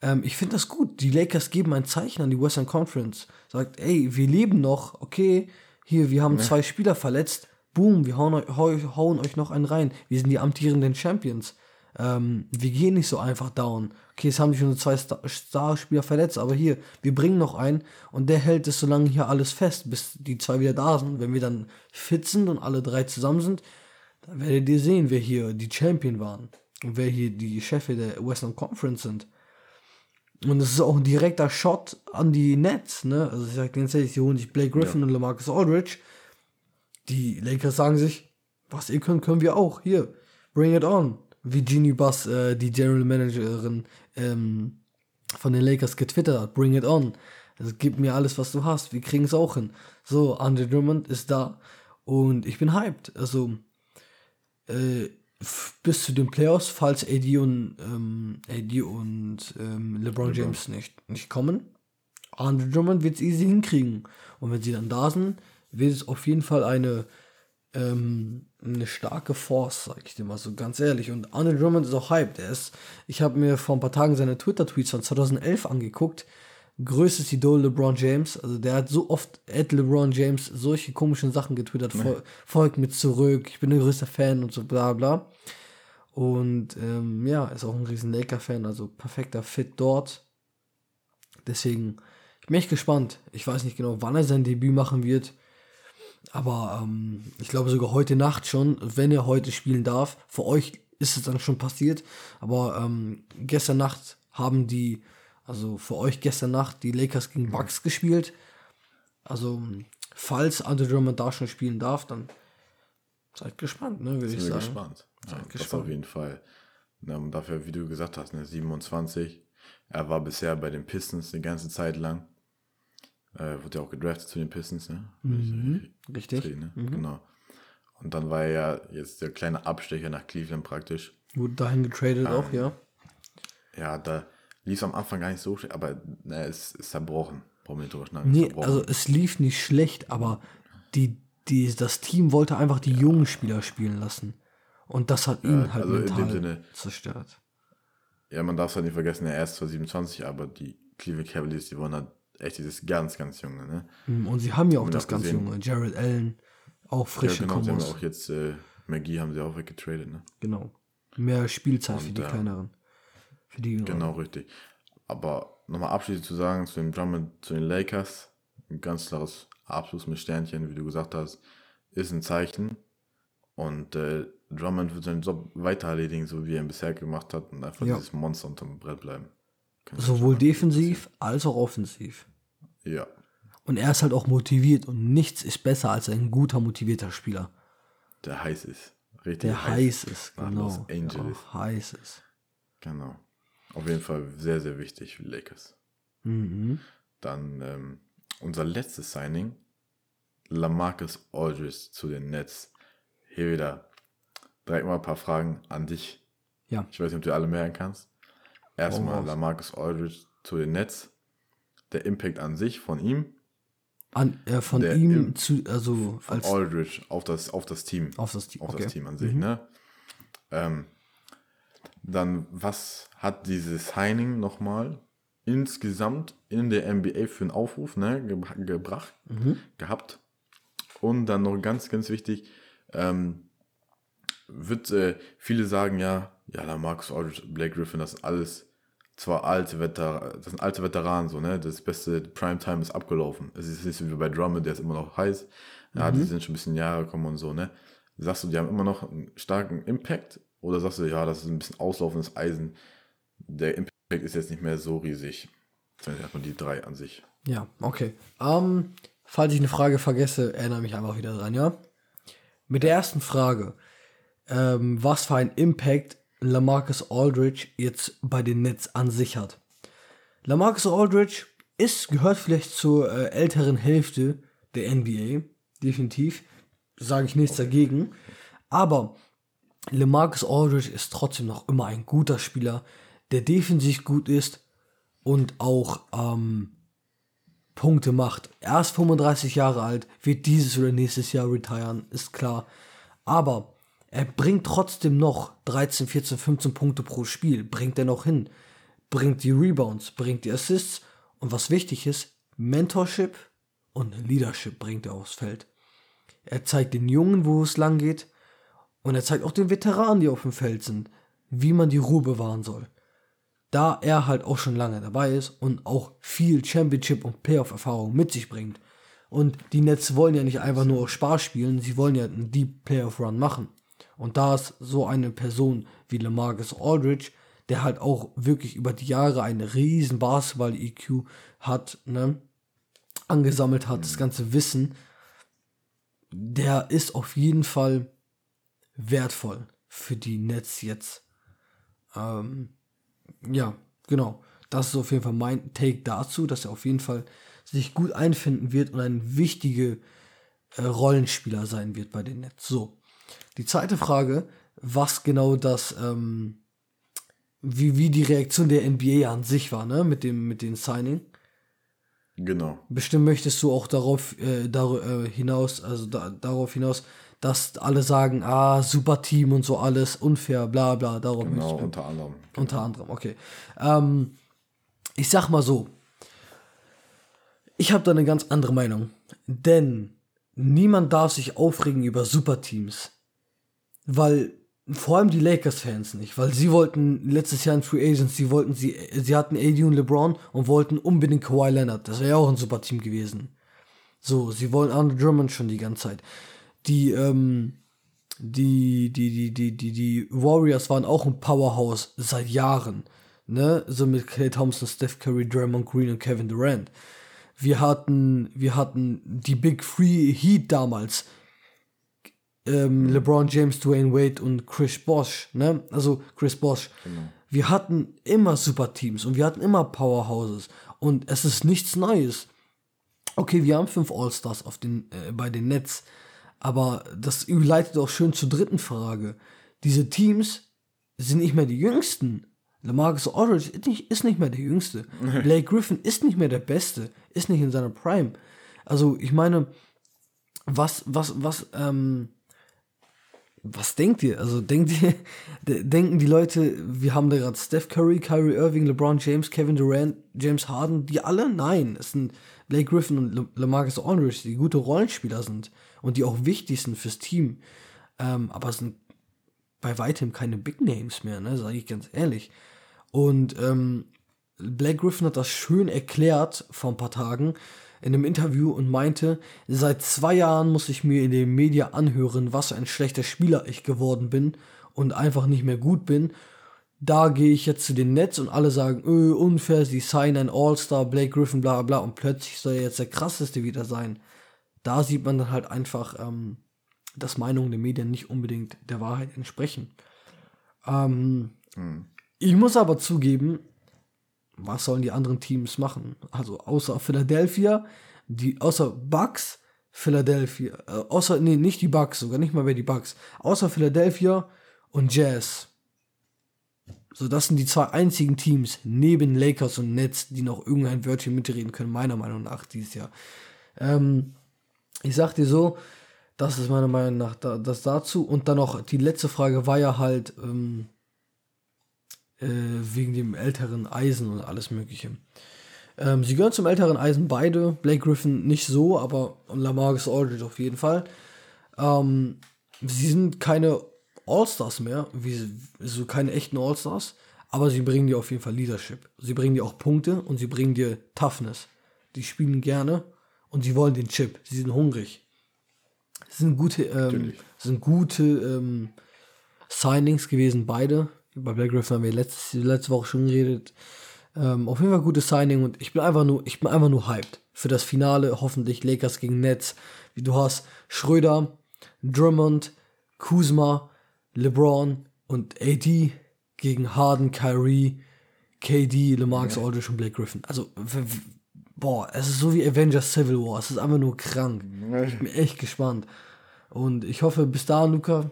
A: ähm, ich finde das gut. Die Lakers geben ein Zeichen an die Western Conference. Sagt, ey, wir leben noch, okay, hier, wir haben zwei Spieler verletzt, boom, wir hauen, hauen euch noch einen rein. Wir sind die amtierenden Champions. ähm, wir gehen nicht so einfach down. Okay, es haben sich schon zwei Star- Starspieler verletzt, aber hier, wir bringen noch einen und der hält es so lange hier alles fest, bis die zwei wieder da sind. Wenn wir dann fit sind und alle drei zusammen sind, dann werdet ihr sehen, wer hier die Champion waren und wer hier die Chefe der Western Conference sind. Und es ist auch ein direkter Shot an die Nets, ne? Also ich sag ganz ehrlich, die holen sich Blake Griffin und LaMarcus Aldridge. Die Lakers sagen sich, was ihr könnt, können wir auch. Hier, bring it on. Wie Jeannie Buss, äh, die General Managerin ähm, von den Lakers getwittert hat, bring it on. Also gib mir alles, was du hast. Wir kriegen es auch hin. So, Andre Drummond ist da und ich bin hyped. Also äh, bis zu den Playoffs, falls AD und, ähm, AD und ähm, LeBron James nicht, nicht kommen. Andre Drummond wird es easy hinkriegen. Und wenn sie dann da sind, wird es auf jeden Fall eine, ähm, eine starke Force, sag ich dir mal so ganz ehrlich. Und Andre Drummond ist auch hyped. Er ist, ich habe mir vor ein paar Tagen seine Twitter-Tweets von 2011 angeguckt. Größtes Idol LeBron James. Also der hat so oft at LeBron James solche komischen Sachen getwittert. Fol folgt mir zurück, ich bin der größte Fan und so bla bla. Und ähm, ja, ist auch ein riesen Laker-Fan, also perfekter Fit dort. Deswegen, ich bin echt gespannt. Ich weiß nicht genau, wann er sein Debüt machen wird. Aber ähm, ich glaube sogar heute Nacht schon, wenn er heute spielen darf. Für euch ist es dann schon passiert. Aber ähm, gestern Nacht haben die, also für euch gestern Nacht, die Lakers gegen Bucks gespielt. Also, falls Andre Drummond da schon spielen darf, dann seid gespannt, ne, würde ich sagen.
B: gespannt. Ja, das
A: gespannt.
B: auf jeden Fall. Ja, und dafür, wie du gesagt hast, ne, 27. Er war bisher bei den Pistons die ganze Zeit lang. Äh, wurde ja auch gedraftet zu den Pistons, ne?
A: Mhm. Richtig.
B: Ne? Genau. Und dann war er ja jetzt der kleine Abstecher nach Cleveland praktisch.
A: Wurde dahin getradet auch, ja.
B: Ja, da lief es am Anfang gar nicht so schlecht, aber ne, es ist zerbrochen. Brauchen wir nicht drüber schnacken.
A: Nee,
B: zerbrochen.
A: also es lief nicht schlecht, aber die, die, das Team wollte einfach die jungen Spieler spielen lassen. Und das hat ihn halt
B: also in dem
A: mental
B: Sinne-
A: zerstört.
B: Ja, man darf es halt nicht vergessen, er ist zwar 27, aber die Cleveland Cavaliers, die wollen halt echt dieses ganz, ganz junge, ne?
A: Mm, Und sie haben ja auch das ganz
B: gesehen.
A: junge. Jared Allen, auch
B: Ja,
A: frische
B: genau, sie haben
A: Kombos.
B: auch jetzt, äh, McGee haben sie auch weggetradet, ne?
A: Genau. Mehr Spielzeit für
B: Und,
A: die
B: ja.
A: kleineren. Für die Jüngeren.
B: Genau, richtig. Aber nochmal abschließend zu sagen, zu den Drummond, zu den Lakers, ein ganz klares Abschluss mit Sternchen, wie du gesagt hast, ist ein Zeichen. Und äh, Drummond wird seinen Job weiter erledigen, so wie er ihn bisher gemacht hat und einfach
A: Ja.
B: dieses Monster unterm Brett bleiben.
A: Sowohl defensiv als auch offensiv.
B: Ja,
A: Und er ist halt auch motiviert und nichts ist besser als ein guter, motivierter Spieler.
B: der heiß ist. Richtig
A: Der heiß ist,
B: nach
A: genau.
B: Los
A: Der
B: Angeles.
A: auch heiß ist.
B: Genau. Auf jeden Fall sehr, sehr wichtig für die Lakers.
A: Mhm.
B: Dann ähm, unser letztes Signing, Lamarcus Aldridge zu den Nets. Hier wieder direkt mal ein paar Fragen an dich.
A: Ja.
B: Ich weiß nicht, ob du alle merken kannst. Erstmal. Lamarcus Aldridge zu den Nets. Der Impact an sich von ihm,
A: An, äh, von
B: Der
A: ihm
B: im-
A: zu, also als
B: Aldridge auf das, auf das Team.
A: auf das Team.
B: auf
A: Okay. Mhm.
B: das Team an sich, ne? Ähm, dann, was hat dieses Signing nochmal insgesamt in der NBA für einen Aufruf ne, ge gebracht,
A: Mhm.
B: gehabt? Und dann noch ganz, ganz wichtig, ähm, wird äh, viele sagen, ja, ja, da Marcus Aldridge, Blake Griffin, das alles zwar alte Veteranen, das sind alte Veteranen, so, ne? Das beste Primetime ist abgelaufen. Es ist nicht so wie bei Drummond, der ist immer noch heiß. Ja, die sind schon ein bisschen Jahre gekommen und so, ne? Sagst du, die haben immer noch einen starken Impact? Oder sagst du, ja, das ist ein bisschen auslaufendes Eisen? Der Impact ist jetzt nicht mehr so riesig. Das sind erstmal die drei an sich.
A: Ja, okay. Ähm, falls ich eine Frage vergesse, erinnere mich einfach wieder dran, ja? Mit der ersten Frage. Ähm, was für ein Impact Lamarcus Aldridge jetzt bei den Nets an sich hat. Lamarcus Aldridge ist, gehört vielleicht zur äh, älteren Hälfte der NBA. Definitiv. Sage ich nichts dagegen. Aber Lamarcus Aldridge ist trotzdem noch immer ein guter Spieler, der defensiv gut ist und auch ähm, Punkte macht. Er ist 35 Jahre alt, wird dieses oder nächstes Jahr retiren, ist klar. Aber er bringt trotzdem noch 13, 14, 15 Punkte pro Spiel. Bringt er noch hin. Bringt die Rebounds, bringt die Assists. Und was wichtig ist, Mentorship und Leadership bringt er aufs Feld. Er zeigt den Jungen, wo es lang geht. Und er zeigt auch den Veteranen, die auf dem Feld sind. wie man die Ruhe bewahren soll. Da er halt auch schon lange dabei ist und auch viel Championship- und Playoff-Erfahrung mit sich bringt. Und die Nets wollen ja nicht einfach nur Spaß spielen, sie wollen ja einen Deep Playoff Run machen. Und da ist so eine Person wie LeMarcus Aldridge, der halt auch wirklich über die Jahre einen riesen Basketball-EQ hat, ne, angesammelt hat, das ganze Wissen, der ist auf jeden Fall wertvoll für die Nets jetzt. Ähm, ja, genau. Das ist auf jeden Fall mein Take dazu, dass er auf jeden Fall sich gut einfinden wird und ein wichtiger äh, Rollenspieler sein wird bei den Nets. So, die zweite Frage, was genau das, ähm, wie, wie die Reaktion der NBA an sich war, ne, mit dem, mit dem Signing.
B: Genau.
A: Bestimmt möchtest du auch darauf äh, dar äh, hinaus, also da, darauf hinaus, dass alle sagen, ah, super Team und so alles, unfair, bla bla, darauf
B: Genau, unter anderem.
A: unter anderem, okay. Ähm, ich sag mal so. Ich habe da eine ganz andere Meinung. Denn niemand darf sich aufregen über Superteams. Weil, vor allem die Lakers-Fans nicht, weil sie wollten letztes Jahr in Free Agents, sie wollten, sie, sie hatten AD und LeBron und wollten unbedingt Kawhi Leonard. Das wäre ja auch ein Superteam gewesen. So, sie wollen Andre Drummond schon die ganze Zeit. Die, ähm, die, die, die, die, die, die Warriors waren auch ein Powerhouse seit Jahren. Ne? So mit Clay Thompson, Steph Curry, Draymond Green und Kevin Durant. Wir hatten, wir hatten die Big Three Heat damals. Ähm, LeBron James, Dwayne Wade und Chris Bosh, ne? Also Chris Bosh. Wir hatten immer super Teams und wir hatten immer Powerhouses. Und es ist nichts Neues. Okay, wir haben fünf All-Stars auf den, äh, bei den Nets. Aber das überleitet auch schön zur dritten Frage. Diese Teams sind nicht mehr die jüngsten. LaMarcus Aldridge ist nicht, ist nicht mehr der jüngste. Blake Griffin ist nicht mehr der Beste. Ist nicht in seiner Prime. Also, ich meine, was, was, was, ähm, was denkt ihr? Also denkt ihr, de- denken die Leute, wir haben da gerade Steph Curry, Kyrie Irving, LeBron James, Kevin Durant, James Harden, die alle? Nein, es sind Blake Griffin und Le LaMarcus Aldridge, die gute Rollenspieler sind und die auch wichtig sind fürs Team. Ähm, aber es sind bei weitem keine Big Names mehr, ne, sage ich ganz ehrlich. Und ähm, Blake Griffin hat das schön erklärt vor ein paar Tagen in einem Interview und meinte, seit zwei Jahren muss ich mir in den Medien anhören, was ein schlechter Spieler ich geworden bin und einfach nicht mehr gut bin. Da gehe ich jetzt zu den Nets und alle sagen, öh, unfair, sie signen ein All-Star, Blake Griffin, bla bla, und plötzlich soll er jetzt der krasseste wieder sein. Da sieht man dann halt einfach, ähm, dass Meinungen der Medien nicht unbedingt der Wahrheit entsprechen. Ähm, Ich muss aber zugeben, was sollen die anderen Teams machen? Also außer Philadelphia, die außer Bucks, Philadelphia, äh, außer nee, nicht die Bucks, sogar nicht mal mehr die Bucks, außer Philadelphia und Jazz. So, das sind die zwei einzigen Teams neben Lakers und Nets, die noch irgendein Wörtchen mitreden können, meiner Meinung nach dieses Jahr. Ähm, ich sag dir so, das ist meiner Meinung nach da, das dazu. Und dann noch, die letzte Frage war ja halt, ähm, äh, wegen dem älteren Eisen und alles Mögliche. Ähm, sie gehören zum älteren Eisen beide. Blake Griffin nicht so, aber Lamarcus Aldridge auf jeden Fall. Ähm, sie sind keine All-Stars mehr, wie, so keine echten All-Stars, aber sie bringen dir auf jeden Fall Leadership. Sie bringen dir auch Punkte und sie bringen dir Toughness. Die spielen gerne und sie wollen den Chip. Sie sind hungrig. Sie sind gute, ähm, sind gute ähm, Signings gewesen, beide. Bei Black Griffin haben wir letzte, letzte Woche schon geredet. Ähm, auf jeden Fall gutes Signing und ich bin einfach nur, ich bin einfach nur hyped für das Finale, hoffentlich Lakers gegen Nets. Wie du hast Schröder, Drummond, Kuzma, LeBron und AD gegen Harden, Kyrie, KD, LeMarcus Aldridge und Blake Griffin. Also, boah, es ist so wie Avengers Civil War. Es ist einfach nur krank. Ich bin echt gespannt. Und ich hoffe, bis dahin, Luca,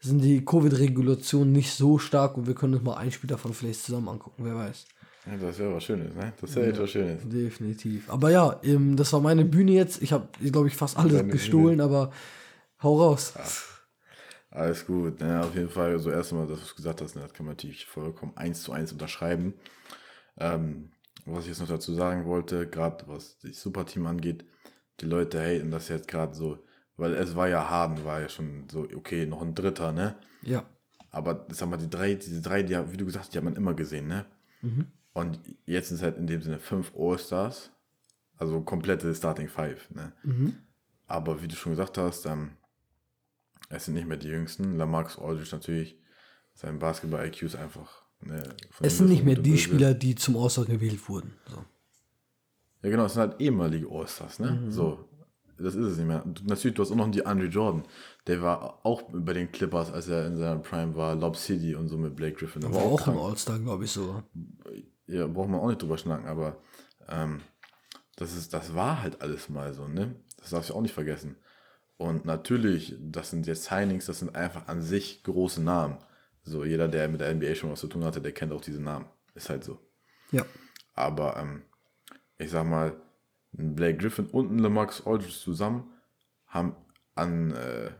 A: sind die Covid-Regulationen nicht so stark und wir können uns mal ein Spiel davon vielleicht zusammen angucken, wer weiß.
B: Ja, das wäre was Schönes, ne? Das wäre etwas Schönes.
A: Definitiv. Aber ja, ähm, das war meine Bühne jetzt. Ich habe, glaube ich, fast alles
B: Deine
A: gestohlen, aber hau raus.
B: Alles gut. Ne? Auf jeden Fall, so erstmal, dass du es gesagt hast, ne? das kann man natürlich vollkommen eins zu eins unterschreiben. Ähm, was ich jetzt noch dazu sagen wollte, gerade was das Superteam angeht, die Leute haten das jetzt gerade so, weil es war ja Harden, war ja schon so, okay, noch ein Dritter, ne?
A: Ja.
B: Aber sag mal, die drei, diese drei, die, wie du gesagt hast, die hat man immer gesehen, ne? Und jetzt sind es halt in dem Sinne fünf All-Stars, also komplette Starting Five, ne? Aber wie du schon gesagt hast, ähm, es sind nicht mehr die Jüngsten. Lamarcus Aldridge natürlich, sein Basketball-IQ ist einfach. Ne,
A: Es sind nicht mehr die
B: Böse.
A: Spieler, die zum All-Star gewählt wurden. So.
B: Ja, genau, es sind halt ehemalige All-Stars, ne?
A: Mhm.
B: So, das ist es nicht mehr. Natürlich, du hast auch noch die Andre Jordan. Der war auch bei den Clippers, als er in seiner Prime war, Lob City und so mit Blake Griffin. Der
A: War auch im
B: krank.
A: All-Star, glaube ich, so.
B: Ja, braucht man auch nicht drüber schnacken, aber ähm, das, ist, das war halt alles mal so, ne? Das darfst du auch nicht vergessen. Und natürlich, das sind jetzt Signings, das sind einfach an sich große Namen. So, jeder, der mit der NBA schon was zu tun hatte, der kennt auch diese Namen. Ist halt so.
A: Ja.
B: Aber ähm, ich sag mal, Blake Griffin und ein Lamarcus Aldridge zusammen haben an, äh,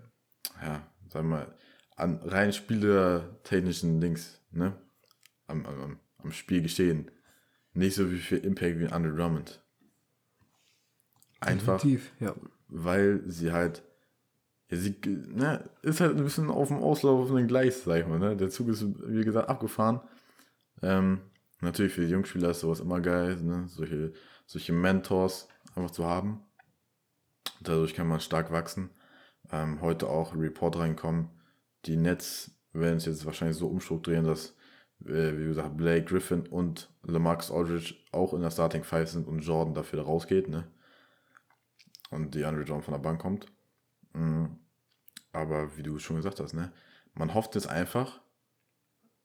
B: ja, sag mal, an rein spielertechnischen Dings, ne? Am, am, am- Spiel geschehen. Nicht so wie viel Impact wie Andre Drummond. Einfach,
A: Definitiv, ja.
B: weil sie halt, ja, sie, ne, ist halt ein bisschen auf dem auslaufenden Gleis, sag ich mal, ne? Der Zug ist, wie gesagt, abgefahren. Ähm, natürlich für die Jungspieler ist sowas immer geil, ne? Solche, solche Mentors einfach zu haben. Dadurch kann man stark wachsen. Ähm, heute auch Report reinkommen. Die Nets werden es jetzt wahrscheinlich so umstrukturieren, dass, äh, wie gesagt, Blake Griffin und Lamarcus Aldridge auch in der Starting Five sind und Jordan dafür rausgeht, ne? Und die Andre Jordan von der Bank kommt. Mhm. Aber wie du schon gesagt hast, ne? Man hofft jetzt einfach,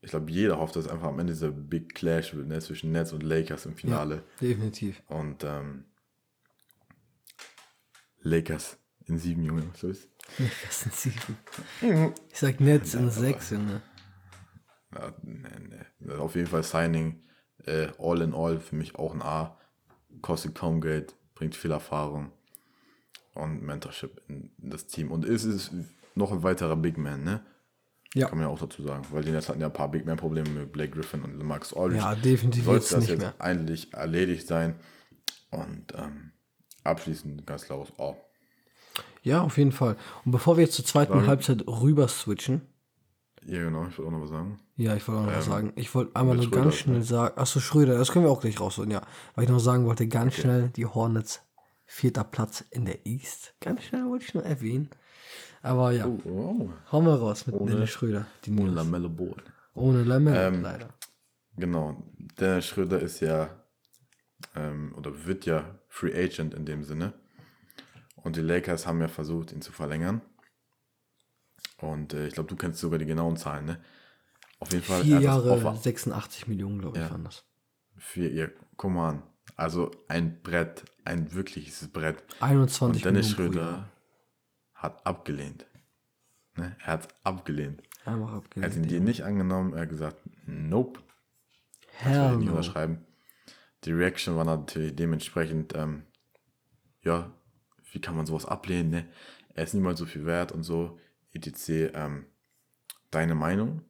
B: ich glaube, jeder hofft, dass einfach am Ende dieser Big Clash wird, ne? Zwischen Nets und Lakers im Finale.
A: Definitiv.
B: Und ähm, Lakers in sieben, Junge, was ist?
A: Das sind sieben. Ich sag Netz in sechs, Junge.
B: Ja, nee, nee. Auf jeden Fall Signing, äh, all in all für mich auch ein A. Kostet kaum Geld, bringt viel Erfahrung und Mentorship in, in das Team. Und es ist noch ein weiterer Big Man, ne?
A: Ja.
B: Kann man ja auch dazu sagen, weil die Nets hatten ja ein paar Big Man-Probleme mit Blake Griffin und Max Aldridge.
A: Ja, definitiv
B: Sollte das
A: nicht
B: jetzt
A: mehr.
B: eigentlich erledigt sein. Und ähm, abschließend ganz klares A.
A: Ja, auf jeden Fall. Und bevor wir jetzt zur zweiten
B: Sagen-
A: Halbzeit rüber switchen,
B: Ja, genau, ich wollte auch noch was sagen.
A: ja, ich wollte auch noch was
B: Ähm,
A: sagen. Ich wollte einmal nur ganz schnell sagen, achso, Schröder, das können wir auch gleich rausholen, ja. Weil ich noch sagen wollte, ganz schnell, die Hornets, vierter Platz in der East. Ganz schnell wollte ich nur erwähnen. Aber ja,
B: Oh,
A: hauen wir raus mit
B: Ohne-
A: Dennis Schröder. Die
B: ohne. Lamelle Ball.
A: Ohne Lamelle,
B: Ähm,
A: leider.
B: Genau. Dennis Schröder ist ja, ähm, oder wird ja Free Agent in dem Sinne. Und die Lakers haben ja versucht, ihn zu verlängern. Und äh, ich glaube, du kennst sogar die genauen Zahlen, ne? Auf jeden Fall.
A: Vier
B: er
A: Jahre,
B: Offer
A: 86 Millionen, glaube ich,
B: Ja.
A: waren das.
B: für ihr. Guck mal an. Also ein Brett, ein wirkliches Brett.
A: 21
B: Und Dennis
A: Millionen
B: Schröder. Hat abgelehnt. Ne? Er hat abgelehnt.
A: Einfach
B: Er hat
A: abgelehnt.
B: ihn dir nicht angenommen. Er hat gesagt, nope.
A: Hell
B: ich nicht
A: no.
B: unterschreiben. Die Reaction war natürlich dementsprechend, ähm, ja, wie kann man sowas ablehnen, ne? Er ist niemals so viel wert und so, etc. Ähm, deine Meinung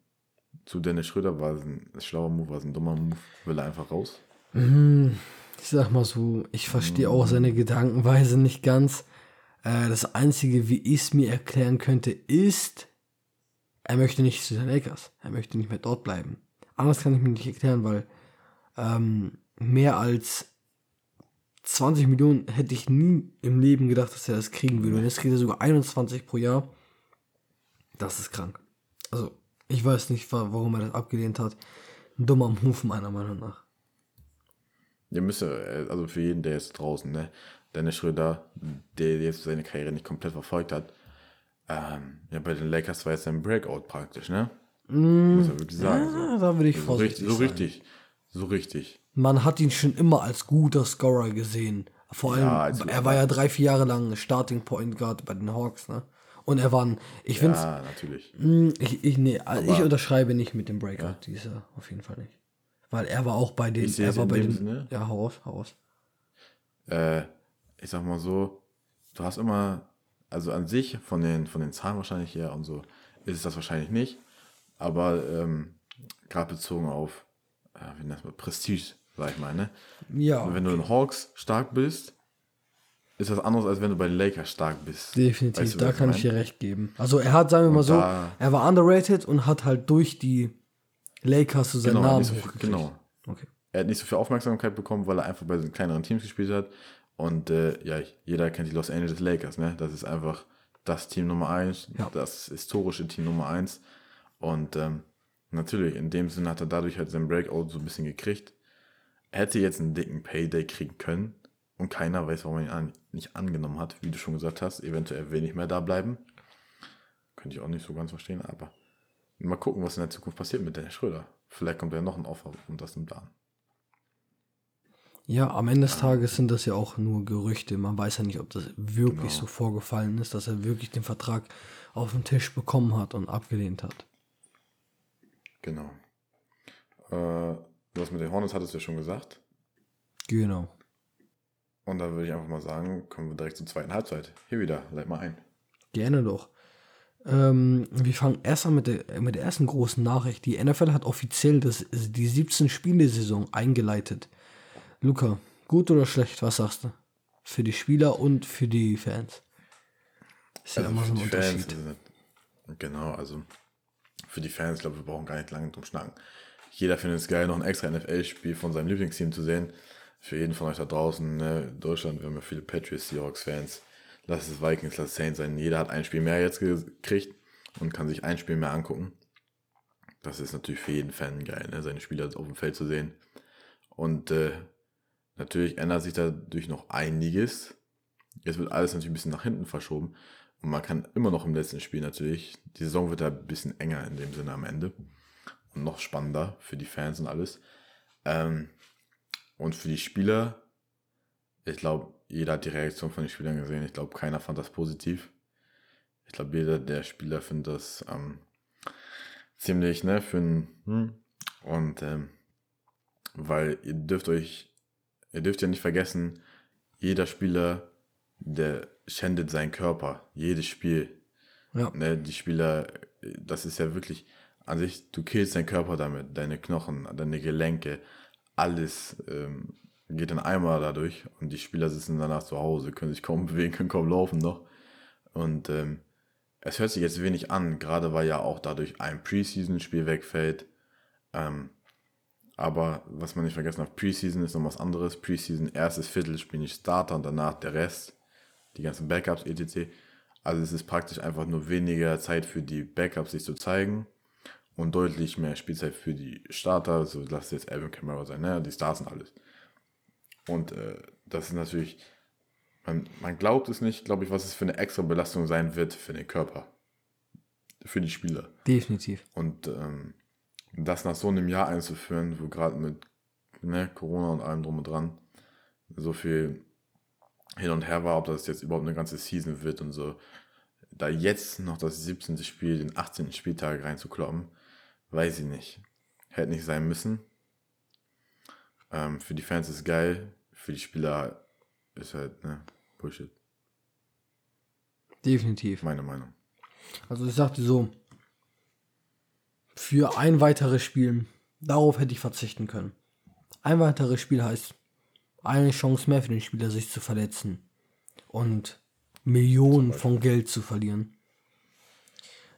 B: zu Dennis Schröder war es ein schlauer Move, war es ein dummer Move, will er einfach raus?
A: Ich sag mal so, ich verstehe auch seine Gedankenweise nicht ganz. Äh, das Einzige, wie ich es mir erklären könnte, ist, er möchte nicht zu den Lakers. Er möchte nicht mehr dort bleiben. Anders kann ich mir nicht erklären, weil ähm, mehr als 20 Millionen hätte ich nie im Leben gedacht, dass er das kriegen würde. Und jetzt kriegt er sogar 21 pro Jahr. Das ist krank. Also, ich weiß nicht, wa- warum er das abgelehnt hat. Ein dummer Move, meiner Meinung nach.
B: Ihr müsst, ja, äh, also für jeden, der jetzt draußen, ne, Dennis Schröder, der jetzt seine Karriere nicht komplett verfolgt hat, ähm, ja, bei den Lakers war jetzt ein Breakout praktisch, ne? Muss man wirklich sagen. so.
A: Ja, da würde ich
B: So
A: vorsichtig
B: richtig, so
A: sein.
B: richtig, so richtig.
A: Man hat ihn schon immer als guter Scorer gesehen. Vor allem,
B: Ja, also-
A: er war ja drei, vier Jahre lang Starting Point Guard bei den Hawks, ne? Und er war ein, ich finde
B: Ja, natürlich.
A: ich, ich, nee, also ich unterschreibe nicht mit dem Breakout, dieser, auf jeden Fall nicht. Weil er war auch bei den, er war bei den,
B: Sinne.
A: ja, hau raus, hau raus.
B: Äh, ich sag mal so, du hast immer, also an sich, von den, von den Zahlen wahrscheinlich her und so, ist es das wahrscheinlich nicht. Aber ähm, gerade bezogen auf, äh, wie nennt man, Prestige, sag ich mal, ne?
A: Ja,
B: Und wenn du in Hawks stark bist, ist was anderes, als wenn du bei den Lakers stark bist.
A: Definitiv,
B: Weißt du,
A: da
B: ich
A: kann
B: mein?
A: ich dir recht geben. Also er hat, sagen wir mal so, er war underrated und hat halt durch die Lakers so seinen
B: Genau,
A: Namen
B: so genau.
A: Okay.
B: Er hat nicht so viel Aufmerksamkeit bekommen, weil er einfach bei den kleineren Teams gespielt hat. Und äh, ja, jeder kennt die Los Angeles Lakers, ne? Das ist einfach das Team Nummer eins,
A: Ja.
B: das historische Team Nummer eins. Und ähm, natürlich, in dem Sinne hat er dadurch halt seinen Breakout so ein bisschen gekriegt. Er hätte jetzt einen dicken Payday kriegen können und keiner weiß, warum er ihn an, nicht angenommen hat, wie du schon gesagt hast. Eventuell will nicht mehr da bleiben. Könnte ich auch nicht so ganz verstehen, aber mal gucken, was in der Zukunft passiert mit Dennis Schröder. Vielleicht kommt ja noch ein Offer und das nimmt er an.
A: Ja, am Ende des Tages sind das ja auch nur Gerüchte. Man weiß ja nicht, ob das wirklich
B: Genau.
A: so vorgefallen ist, dass er wirklich den Vertrag auf den Tisch bekommen hat und abgelehnt hat.
B: Genau. Äh, das mit den Hornets hattest du ja schon gesagt.
A: Genau.
B: Und da würde ich einfach mal sagen, kommen wir direkt zur zweiten Halbzeit. Hier wieder, leit mal ein.
A: Gerne doch. Ähm, wir fangen erst an mit der, mit der ersten großen Nachricht. Die NFL hat offiziell das, die 17-Spiele-Saison eingeleitet. Luca, gut oder schlecht, was sagst du? Für die Spieler und für die Fans. Ist ja
B: Also
A: immer so ein
B: Fans
A: Unterschied.
B: es- Genau, also für die Fans, glaube wir brauchen gar nicht lange drum schnacken. Jeder findet es geil, noch ein extra NFL-Spiel von seinem Lieblingsteam zu sehen. Für jeden von euch da draußen, ne, in Deutschland, wir haben ja viele Patriots, Seahawks-Fans. Lass es Vikings, lass es Saints sein. Jeder hat ein Spiel mehr jetzt gekriegt und kann sich ein Spiel mehr angucken. Das ist natürlich für jeden Fan geil, ne, seine Spieler auf dem Feld zu sehen. Und äh, natürlich ändert sich dadurch noch einiges. Jetzt wird alles natürlich ein bisschen nach hinten verschoben. Und man kann immer noch im letzten Spiel natürlich, die Saison wird da ein bisschen enger in dem Sinne am Ende. Und noch spannender für die Fans und alles. Ähm, und für die Spieler, ich glaube, jeder hat die Reaktion von den Spielern gesehen. Ich glaube, keiner fand das positiv. Ich glaube, jeder der Spieler findet das ähm, ziemlich, ne, für ein, hm. und ähm, weil ihr dürft euch, ihr dürft ja nicht vergessen, jeder Spieler, der schändet seinen Körper, jedes Spiel.
A: Ja,
B: Ne, die Spieler, das ist ja wirklich an sich, du killst deinen Körper damit, deine Knochen, deine Gelenke, alles ähm, geht in einmal dadurch und die Spieler sitzen danach zu Hause, können sich kaum bewegen, können kaum laufen noch. Und ähm, es hört sich jetzt wenig an, gerade weil ja auch dadurch ein Preseason-Spiel wegfällt. Ähm, aber was man nicht vergessen darf, Preseason ist noch was anderes. Preseason, erstes Viertel spielen die Starter und danach der Rest, die ganzen Backups, etc. Also es ist praktisch einfach nur weniger Zeit für die Backups sich zu zeigen und deutlich mehr Spielzeit für die Starter, so lass es jetzt Alvin Kamara sein, ne? die Stars und alles. Und äh, das ist natürlich, man, man glaubt es nicht, glaube ich, was es für eine extra Belastung sein wird für den Körper, für die Spieler.
A: definitiv.
B: Und ähm, das nach so einem Jahr einzuführen, wo gerade mit ne, Corona und allem drum und dran so viel hin und her war, ob das jetzt überhaupt eine ganze Season wird und so, da jetzt noch das 17. Spiel, den 18. Spieltag reinzukloppen, weiß ich nicht. Hätte nicht sein müssen. Ähm, für die Fans ist geil, für die Spieler ist halt, ne, Bullshit.
A: Definitiv.
B: Meine Meinung.
A: Also ich sagte so, für ein weiteres Spiel, darauf hätte ich verzichten können. Ein weiteres Spiel heißt eine Chance mehr für den Spieler, sich zu verletzen und Millionen von Geld zu verlieren.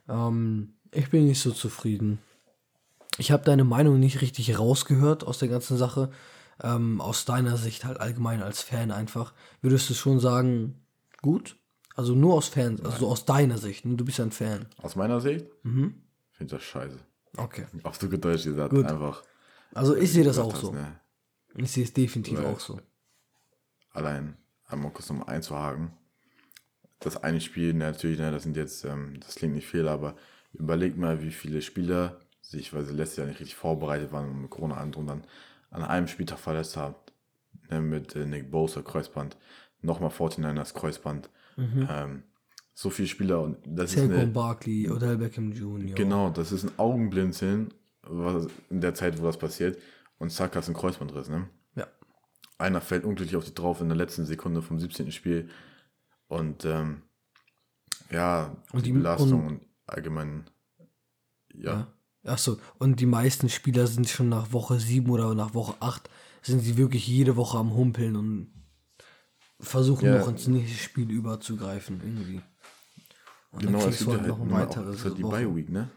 A: Ähm, ich bin nicht so zufrieden. Ich habe deine Meinung nicht richtig rausgehört aus der ganzen Sache. Ähm, aus deiner Sicht halt allgemein als Fan einfach. Würdest du schon sagen, gut? Also nur aus Fans, also so aus deiner Sicht. ne? Du bist ja ein Fan.
B: Aus meiner Sicht
A: Mhm.
B: Finde ich das scheiße.
A: Okay.
B: Auf so gut Deutsch gesagt,
A: Gut.
B: einfach.
A: Also ich sehe das auch
B: hast,
A: so.
B: ne?
A: Ich sehe es definitiv
B: Weil-
A: auch so.
B: Allein einmal kurz nochmal einzuhaken. Das eine Spiel, natürlich, ne, das sind jetzt, ähm, das klingt nicht viel, aber überlegt mal, wie viele Spieler sich, weil sie letztes Jahr nicht richtig vorbereitet waren und mit Corona an und dann an einem Spieltag verletzt haben. Ne, mit äh, Nick Bosa Kreuzband, nochmal 49ers Kreuzband. Ähm, so viele Spieler und das ist
A: Saquon
B: eine,
A: Barkley, Odell Beckham Jr.
B: Genau, das ist ein Augenblinzeln was, in der Zeit, wo das passiert. Und zack, hast du einen Kreuzbandriss, ne?
A: Ja.
B: Einer fällt unglücklich auf dich drauf in der letzten Sekunde vom 17. Spiel. Und ähm, ja,
A: Und
B: die
A: die-
B: Belastung
A: und-
B: und, allgemein, ja,
A: Ja. Achso, und die meisten Spieler sind schon nach Woche 7 oder nach Woche 8 sind sie wirklich jede Woche am Humpeln und versuchen
B: Ja.
A: noch ins nächste Spiel überzugreifen, irgendwie. Und
B: Genau, es gibt ja
A: halt
B: halt
A: noch ein
B: auch
A: weiteres.
B: so die
A: Woche.
B: Bye Week, ne?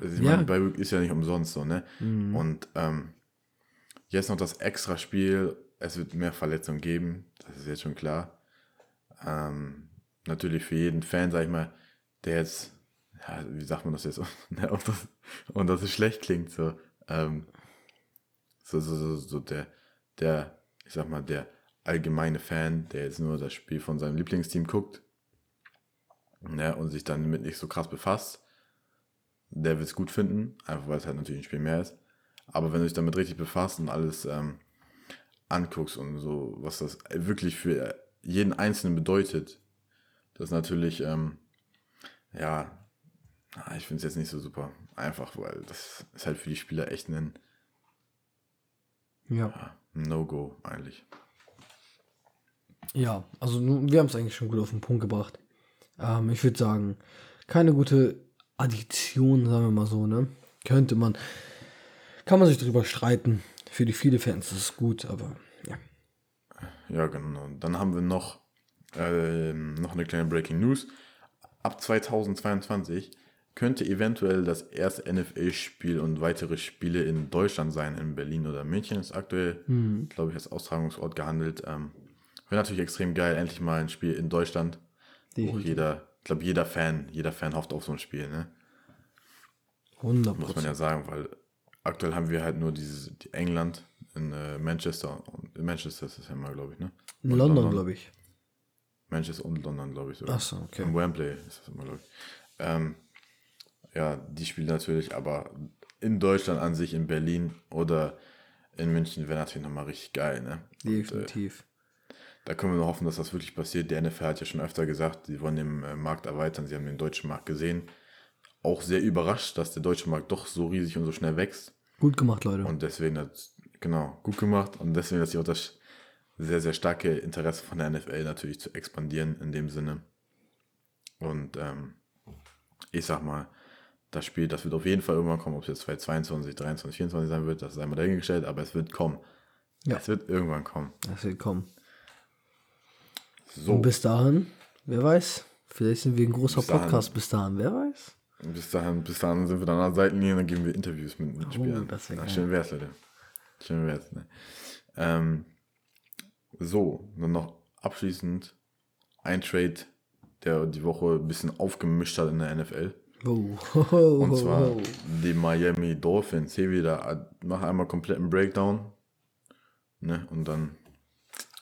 B: Also ich
A: Ja. Mhm.
B: meine, die Bye Week ist ja nicht umsonst so, ne? Und ähm, jetzt noch das extra Spiel. Es wird mehr Verletzungen geben, das ist jetzt schon klar. Ähm, natürlich für jeden Fan, sag ich mal, der jetzt, ja, wie sagt man das jetzt, ne, und, das, und dass es schlecht klingt, so, ähm, so, so, so, so der, der, ich sag mal, der allgemeine Fan, der jetzt nur das Spiel von seinem Lieblingsteam guckt, ne, und sich dann damit nicht so krass befasst, der wird es gut finden, einfach weil es halt natürlich ein Spiel mehr ist. Aber wenn du dich damit richtig befasst und alles ähm, anguckst und so, was das wirklich für jeden Einzelnen bedeutet, das ist natürlich, ähm, ja, ah, ich finde es jetzt nicht so super. Einfach, weil das ist halt für die Spieler echt ein
A: Ja.
B: ja, No-Go eigentlich.
A: Ja, also wir haben es eigentlich schon gut auf den Punkt gebracht. Ähm, ich würde sagen, keine gute Addition, sagen wir mal so, ne? Könnte man, kann man sich drüber streiten. Für die viele Fans ist es gut, aber ja.
B: Ja, genau. Dann haben wir noch, ähm, noch eine kleine Breaking News. Ab 2022 könnte eventuell das erste NFL-Spiel und weitere Spiele in Deutschland sein. In Berlin oder München ist aktuell, glaube ich, als Austragungsort gehandelt. Ähm, Wäre natürlich extrem geil, endlich mal ein Spiel in Deutschland.
A: Definitiv.
B: jeder, ich glaube, jeder Fan, jeder Fan hofft auf so ein Spiel, ne?
A: 100
B: Muss man ja sagen, weil aktuell haben wir halt nur dieses die England in äh, Manchester und in Manchester ist das ja mal, glaube ich, ne?
A: In
B: Und
A: London, glaube ich.
B: Manchester und London, glaube ich sogar.
A: Ach so, okay.
B: In Wembley ist das immer, glaube ich. Ähm, ja, die spielen natürlich, aber in Deutschland an sich, in Berlin oder in München wäre natürlich nochmal richtig geil, ne? Und, äh,
A: Definitiv.
B: Da können wir nur hoffen, dass das wirklich passiert. Die NFL hat ja schon öfter gesagt, sie wollen den äh, Markt erweitern. Sie haben den deutschen Markt gesehen. Auch sehr überrascht, dass der deutsche Markt doch so riesig und so schnell wächst.
A: Gut gemacht, Leute.
B: Und deswegen hat, genau, gut gemacht. Und deswegen hat sich auch das sehr, sehr starke Interesse von der NFL natürlich zu expandieren in dem Sinne. Und ähm, ich sag mal, das Spiel, das wird auf jeden Fall irgendwann kommen, ob es jetzt 2022, 23, 24 sein wird, das ist einmal dahingestellt, aber es wird kommen.
A: Ja.
B: Es wird irgendwann kommen.
A: Das wird kommen.
B: So,
A: Und bis dahin, wer weiß, vielleicht sind wir ein großer
B: Bis dahin.
A: Podcast bis dahin, wer weiß.
B: bis dahin, bis dahin sind wir dann an der Seitenlinie und dann geben wir Interviews mit, mit Spielern.
A: Oh, das wär
B: Na, schön wär's, Leute. Schön wär's, ne? Ähm, so, dann noch abschließend ein Trade, der die Woche ein bisschen aufgemischt hat in der NFL.
A: Wow.
B: Und
A: Oh,
B: zwar die Miami Dolphins. Hier wieder, äh, mach einmal kompletten Breakdown. Ne? Und dann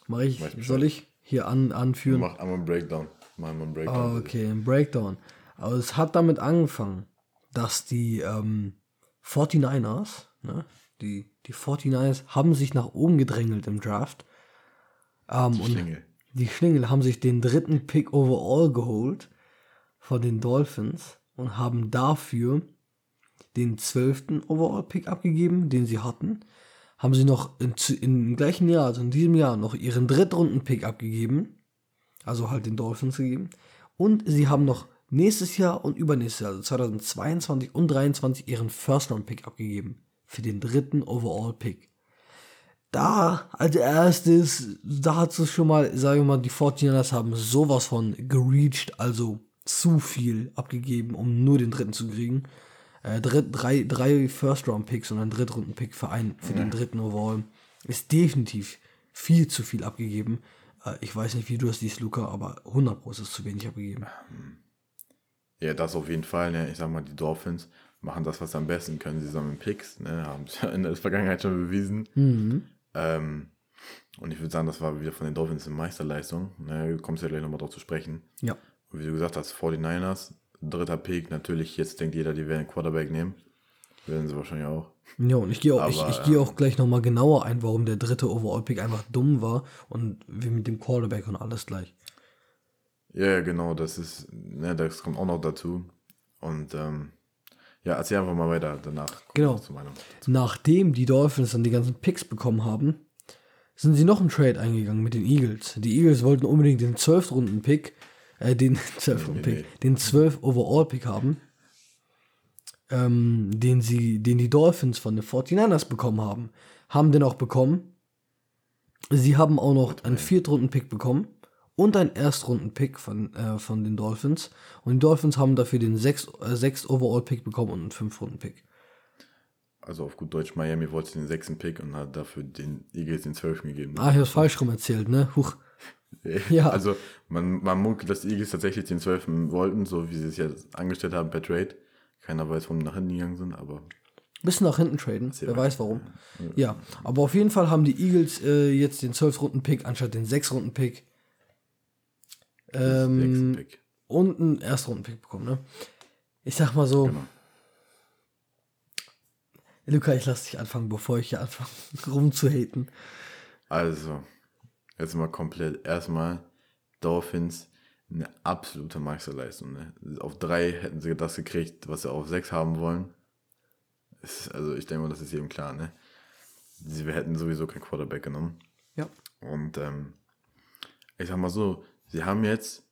A: Mach ich, soll ich hier an, anführen?
B: mach einmal einen Breakdown. Mach einmal einen Breakdown.
A: Ah, okay, ein Breakdown. Aber es hat damit angefangen, dass die ähm, 49ers, ne, die, die 49ers haben sich nach oben gedrängelt im Draft. Ähm, und
B: Schlingel.
A: die Schlingel haben sich den dritten Pick overall geholt von den Dolphins und haben dafür den zwölften overall Pick abgegeben, den sie hatten. Haben sie noch in, im gleichen Jahr, also in diesem Jahr, noch ihren drittrunden Pick abgegeben. Also halt den Dolphins gegeben. Und sie haben noch nächstes Jahr und übernächstes Jahr, also 2022 und 2023, ihren First-Round-Pick abgegeben. Für den dritten Overall-Pick. Da als erstes, da hat es schon mal, sagen wir mal, die 49ers haben sowas von gereached, also zu viel abgegeben, um nur den dritten zu kriegen. Äh, dritt, drei drei First-Round-Picks und ein Drittrunden-Pick für, einen, für den dritten Overall ist definitiv viel zu viel abgegeben. Äh, ich weiß nicht, wie du das siehst, Luca, aber 100 Pro ist zu wenig abgegeben.
B: Ja, das auf jeden Fall. Ne? Ich sag mal, die Dolphins machen das, was sie am besten können. Sie sammeln Picks, ne? haben es ja in der Vergangenheit schon bewiesen. Ähm, und ich würde sagen, das war wieder von den Dolphins eine Meisterleistung. Ne? Du kommst ja gleich nochmal drauf zu sprechen.
A: Ja.
B: Und wie du gesagt hast, 49ers, dritter Pick. Natürlich, jetzt denkt jeder, die werden Quarterback nehmen. Werden sie wahrscheinlich auch.
A: Ja, und ich gehe auch, ich,
B: Aber,
A: ich gehe auch gleich nochmal genauer ein, warum der dritte Overall-Pick einfach dumm war und wie mit dem Quarterback und alles gleich.
B: Ja, genau, das ist, ne, das kommt auch noch dazu. Und ähm, ja, erzähl einfach mal weiter danach.
A: Genau.
B: meiner.
A: Nachdem die Dolphins dann die ganzen Picks bekommen haben, sind sie noch einen Trade eingegangen mit den Eagles. Die Eagles wollten unbedingt den 12-Runden-Pick, äh, den 12-Runden-Pick,
B: nee.
A: den 12-Overall-Pick haben, ähm, den sie, den die Dolphins von den 49ers bekommen haben. Haben den auch bekommen. Sie haben auch noch einen Viertrunden-Pick bekommen und einen Erstrunden-Pick von, äh, von den Dolphins. Und die Dolphins haben dafür den 6 äh, sechs Overall-Pick bekommen und einen Fünf-Runden-Pick.
B: Also auf gut Deutsch, Miami wollte den sechsten Pick und hat dafür den Eagles den zwölften gegeben.
A: Ah, ich hab's falsch rum erzählt, ne? Huch.
B: Ja. Also man, man munkelt, dass die Eagles tatsächlich den zwölften wollten, so wie sie es jetzt angestellt haben per Trade. Keiner weiß, warum die nach hinten gegangen sind, aber
A: Bisschen nach hinten traden, wer weiß warum. Ja, aber auf jeden Fall haben die Eagles äh, jetzt den 12-Runden-Pick anstatt den 6-Runden-Pick. Ähm,
B: Pick.
A: und einen Erstrunden-Pick bekommen, ne? Ich sag mal so,
B: Genau.
A: Luca, ich lass dich anfangen, bevor ich hier anfange rumzuhaten.
B: Also, jetzt mal komplett. Erstmal Dolphins, eine absolute Meisterleistung. Ne? Auf drei hätten sie das gekriegt, was sie auf sechs haben wollen. Ist, also ich denke mal, das ist jedem klar. Ne? Sie hätten sowieso kein Quarterback genommen.
A: Ja.
B: Und ähm, ich sag mal so, sie haben jetzt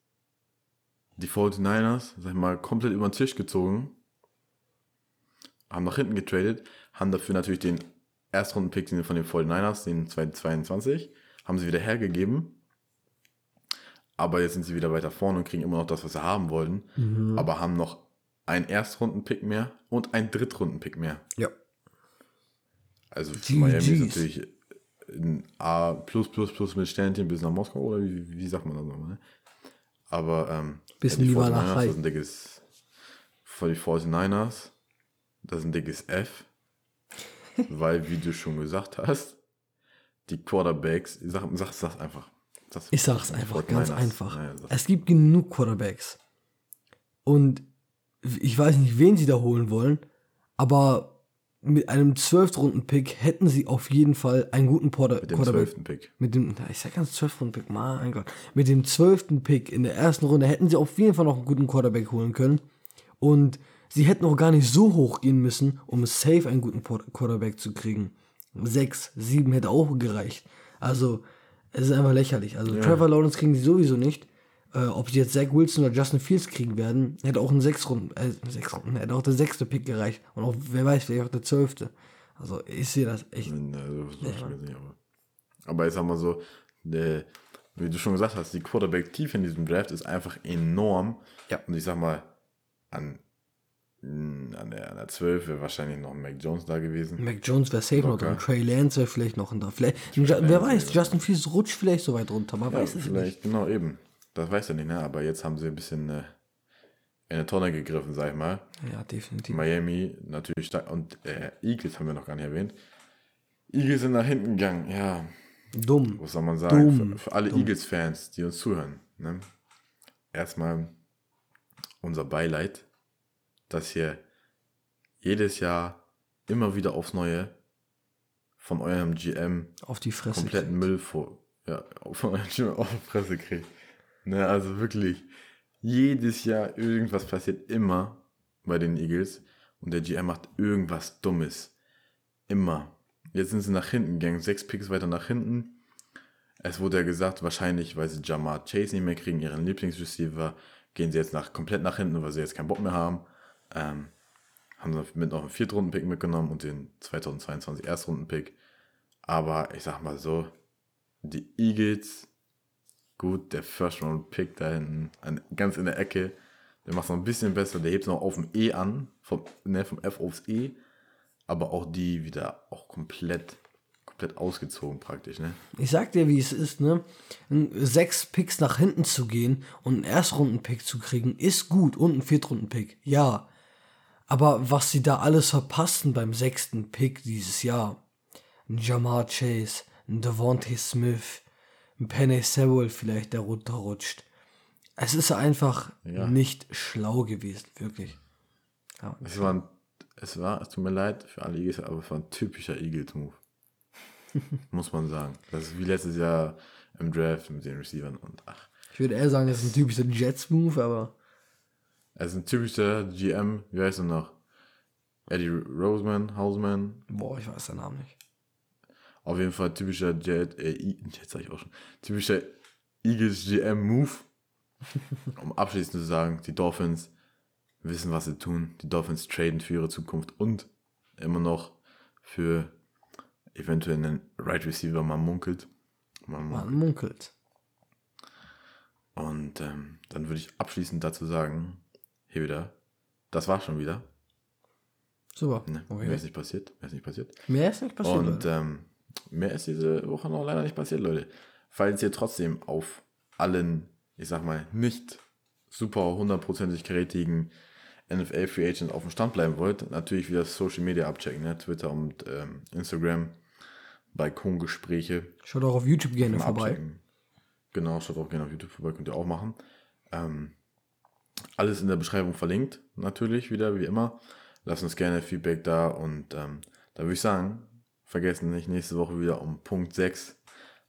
B: die 49ers, sag ich mal, komplett über den Tisch gezogen, haben nach hinten getradet, haben dafür natürlich den Erstrunden-Pick den von den 49ers, den 2022, haben sie wieder hergegeben. Aber jetzt sind sie wieder weiter vorne und kriegen immer noch das, was sie haben wollten. Aber haben noch einen Erstrunden-Pick mehr und einen Drittrunden-Pick mehr.
A: Ja.
B: Also für Miami ist natürlich ein A plus plus plus mit Sternchen bis nach Moskau oder wie, wie sagt man das nochmal? Ne? Aber ähm,
A: Bisschen
B: die
A: lieber
B: 49ers,
A: nach
B: das ist ein dickes für die 49ers, das ist ein dickes F, weil wie du schon gesagt hast, die Quarterbacks, ich sag, sag, sag's einfach. Sag's-
A: Ich sag's einfach, ganz
B: 49ers.
A: einfach.
B: Ja, sag's.
A: Es gibt genug Quarterbacks. Und ich weiß nicht, wen sie da holen wollen, aber mit einem 12-Runden-Pick hätten sie auf jeden Fall einen guten Porter
B: Mit dem
A: Quarterback.
B: 12. Pick.
A: Mit dem, ich sag ganz 12-Runden-Pick, mein Gott. Mit dem 12. Pick in der ersten Runde hätten sie auf jeden Fall noch einen guten Quarterback holen können. Und sie hätten auch gar nicht so hoch gehen müssen, um safe einen guten Quarterback zu kriegen. Sechs, sieben hätte auch gereicht. Also, es ist einfach lächerlich. Also, Trevor Lawrence kriegen sie sowieso nicht. Äh, ob sie jetzt Zach Wilson oder Justin Fields kriegen werden, hätte auch ein sechs Runden, äh, sechs Runden, hätte auch der sechste Pick gereicht. Und auch, wer weiß, vielleicht auch der zwölfte. Also, ich sehe das echt.
B: Ja, so, schon gesehen, aber. aber ich sag mal so, der, wie du schon gesagt hast, die Quarterback tief in diesem Draft ist einfach enorm.
A: Ja.
B: Und ich sag mal, an, an, der, an der 12 wäre wahrscheinlich noch ein Mac Jones da gewesen.
A: Mac Jones wäre safe noch drin. Trey Lance wäre vielleicht noch da. Vielleicht, wer weiß, Justin Fields rutscht vielleicht so weit runter. Man
B: Ja,
A: weiß es nicht.
B: vielleicht, genau, eben. Das weiß er nicht, ne? Aber jetzt haben sie ein bisschen äh, in eine Tonne gegriffen, sag ich mal.
A: Ja, definitiv.
B: Miami natürlich stark. Und äh, Eagles haben wir noch gar nicht erwähnt. Eagles sind nach hinten gegangen, ja.
A: Dumm.
B: was soll man sagen,
A: Dumm.
B: für, für alle. Eagles-Fans, die uns zuhören. Ne? Erstmal unser Beileid, dass ihr jedes Jahr immer wieder aufs Neue von eurem GM
A: Auf die Fresse.
B: kompletten Müll vor, ja, von eurem GM auf die Fresse kriegt. Ne, also wirklich, jedes Jahr irgendwas passiert immer bei den Eagles und der GM macht irgendwas Dummes. Immer. Jetzt sind sie nach hinten gegangen, sechs Picks weiter nach hinten. Es wurde ja gesagt, wahrscheinlich, weil sie Jamar Chase nicht mehr kriegen, ihren Lieblingsreceiver, gehen sie jetzt nach, komplett nach hinten, weil sie jetzt keinen Bock mehr haben. Ähm, haben sie mit noch einen Viertrunden-Pick mitgenommen und den 2022 Erstrunden-Pick. Aber ich sag mal so, die Eagles, gut, der First-Round-Pick da hinten, an, ganz in der Ecke, der macht es noch ein bisschen besser, der hebt es noch auf dem E an, vom, ne, vom F aufs E, aber auch die wieder auch komplett, komplett ausgezogen praktisch, ne?
A: Ich sag dir, wie es ist, ne? Sechs Picks nach hinten zu gehen und einen Erstrunden-Pick zu kriegen, ist gut. Und einen Viertrunden-Pick, ja. Aber was sie da alles verpassen beim sechsten Pick dieses Jahr. Ein Jamar Chase, ein Devontae Smith, ein Penny Sewell vielleicht, der runterrutscht. Es ist einfach
B: Ja.
A: nicht schlau gewesen, wirklich. Ja.
B: Es war, ein, es war, es tut mir leid für alle Eagles, aber es war ein typischer Eagles-Move. Muss man sagen. Das ist wie letztes Jahr im Draft mit den Receivern und ach.
A: Ich würde eher sagen, es ist ein typischer Jets-Move, aber
B: Es ist ein typischer GM, wie heißt er noch? Eddie Roseman, Houseman.
A: boah, ich weiß den Namen nicht.
B: Auf jeden Fall typischer Jet, äh, jetzt sag ich auch schon, typischer Eagles GM Move. um abschließend zu sagen, die Dolphins wissen, was sie tun. Die Dolphins traden für ihre Zukunft und immer noch für eventuell einen Right Receiver man munkelt. Man
A: Man munkelt.
B: Und ähm, dann würde ich abschließend dazu sagen, hier wieder, das war schon wieder.
A: Super.
B: Ne?
A: Okay.
B: Mehr ist nicht passiert. Mehr ist nicht passiert.
A: Mehr ist nicht passiert.
B: Und ähm, mehr ist diese Woche noch leider nicht passiert, Leute. Falls ihr trotzdem auf allen, ich sag mal, nicht super hundertprozentig gerätigen NFL Free Agent auf dem Stand bleiben wollt, natürlich wieder Social Media abchecken, ne? Twitter und ähm, Instagram, Balkongespräche.
A: Schaut auch auf YouTube gerne vorbei.
B: abchecken. Genau, schaut auch gerne auf YouTube vorbei, könnt ihr auch machen. Ähm, alles in der Beschreibung verlinkt, natürlich wieder, wie immer. Lasst uns gerne Feedback da und ähm, da würde ich sagen, vergessen nicht, nächste Woche wieder um Punkt 6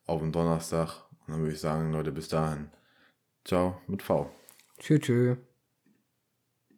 B: auf den Donnerstag. Und dann würde ich sagen, Leute, bis dahin. Ciao mit V.
A: Tschüss. tschüss.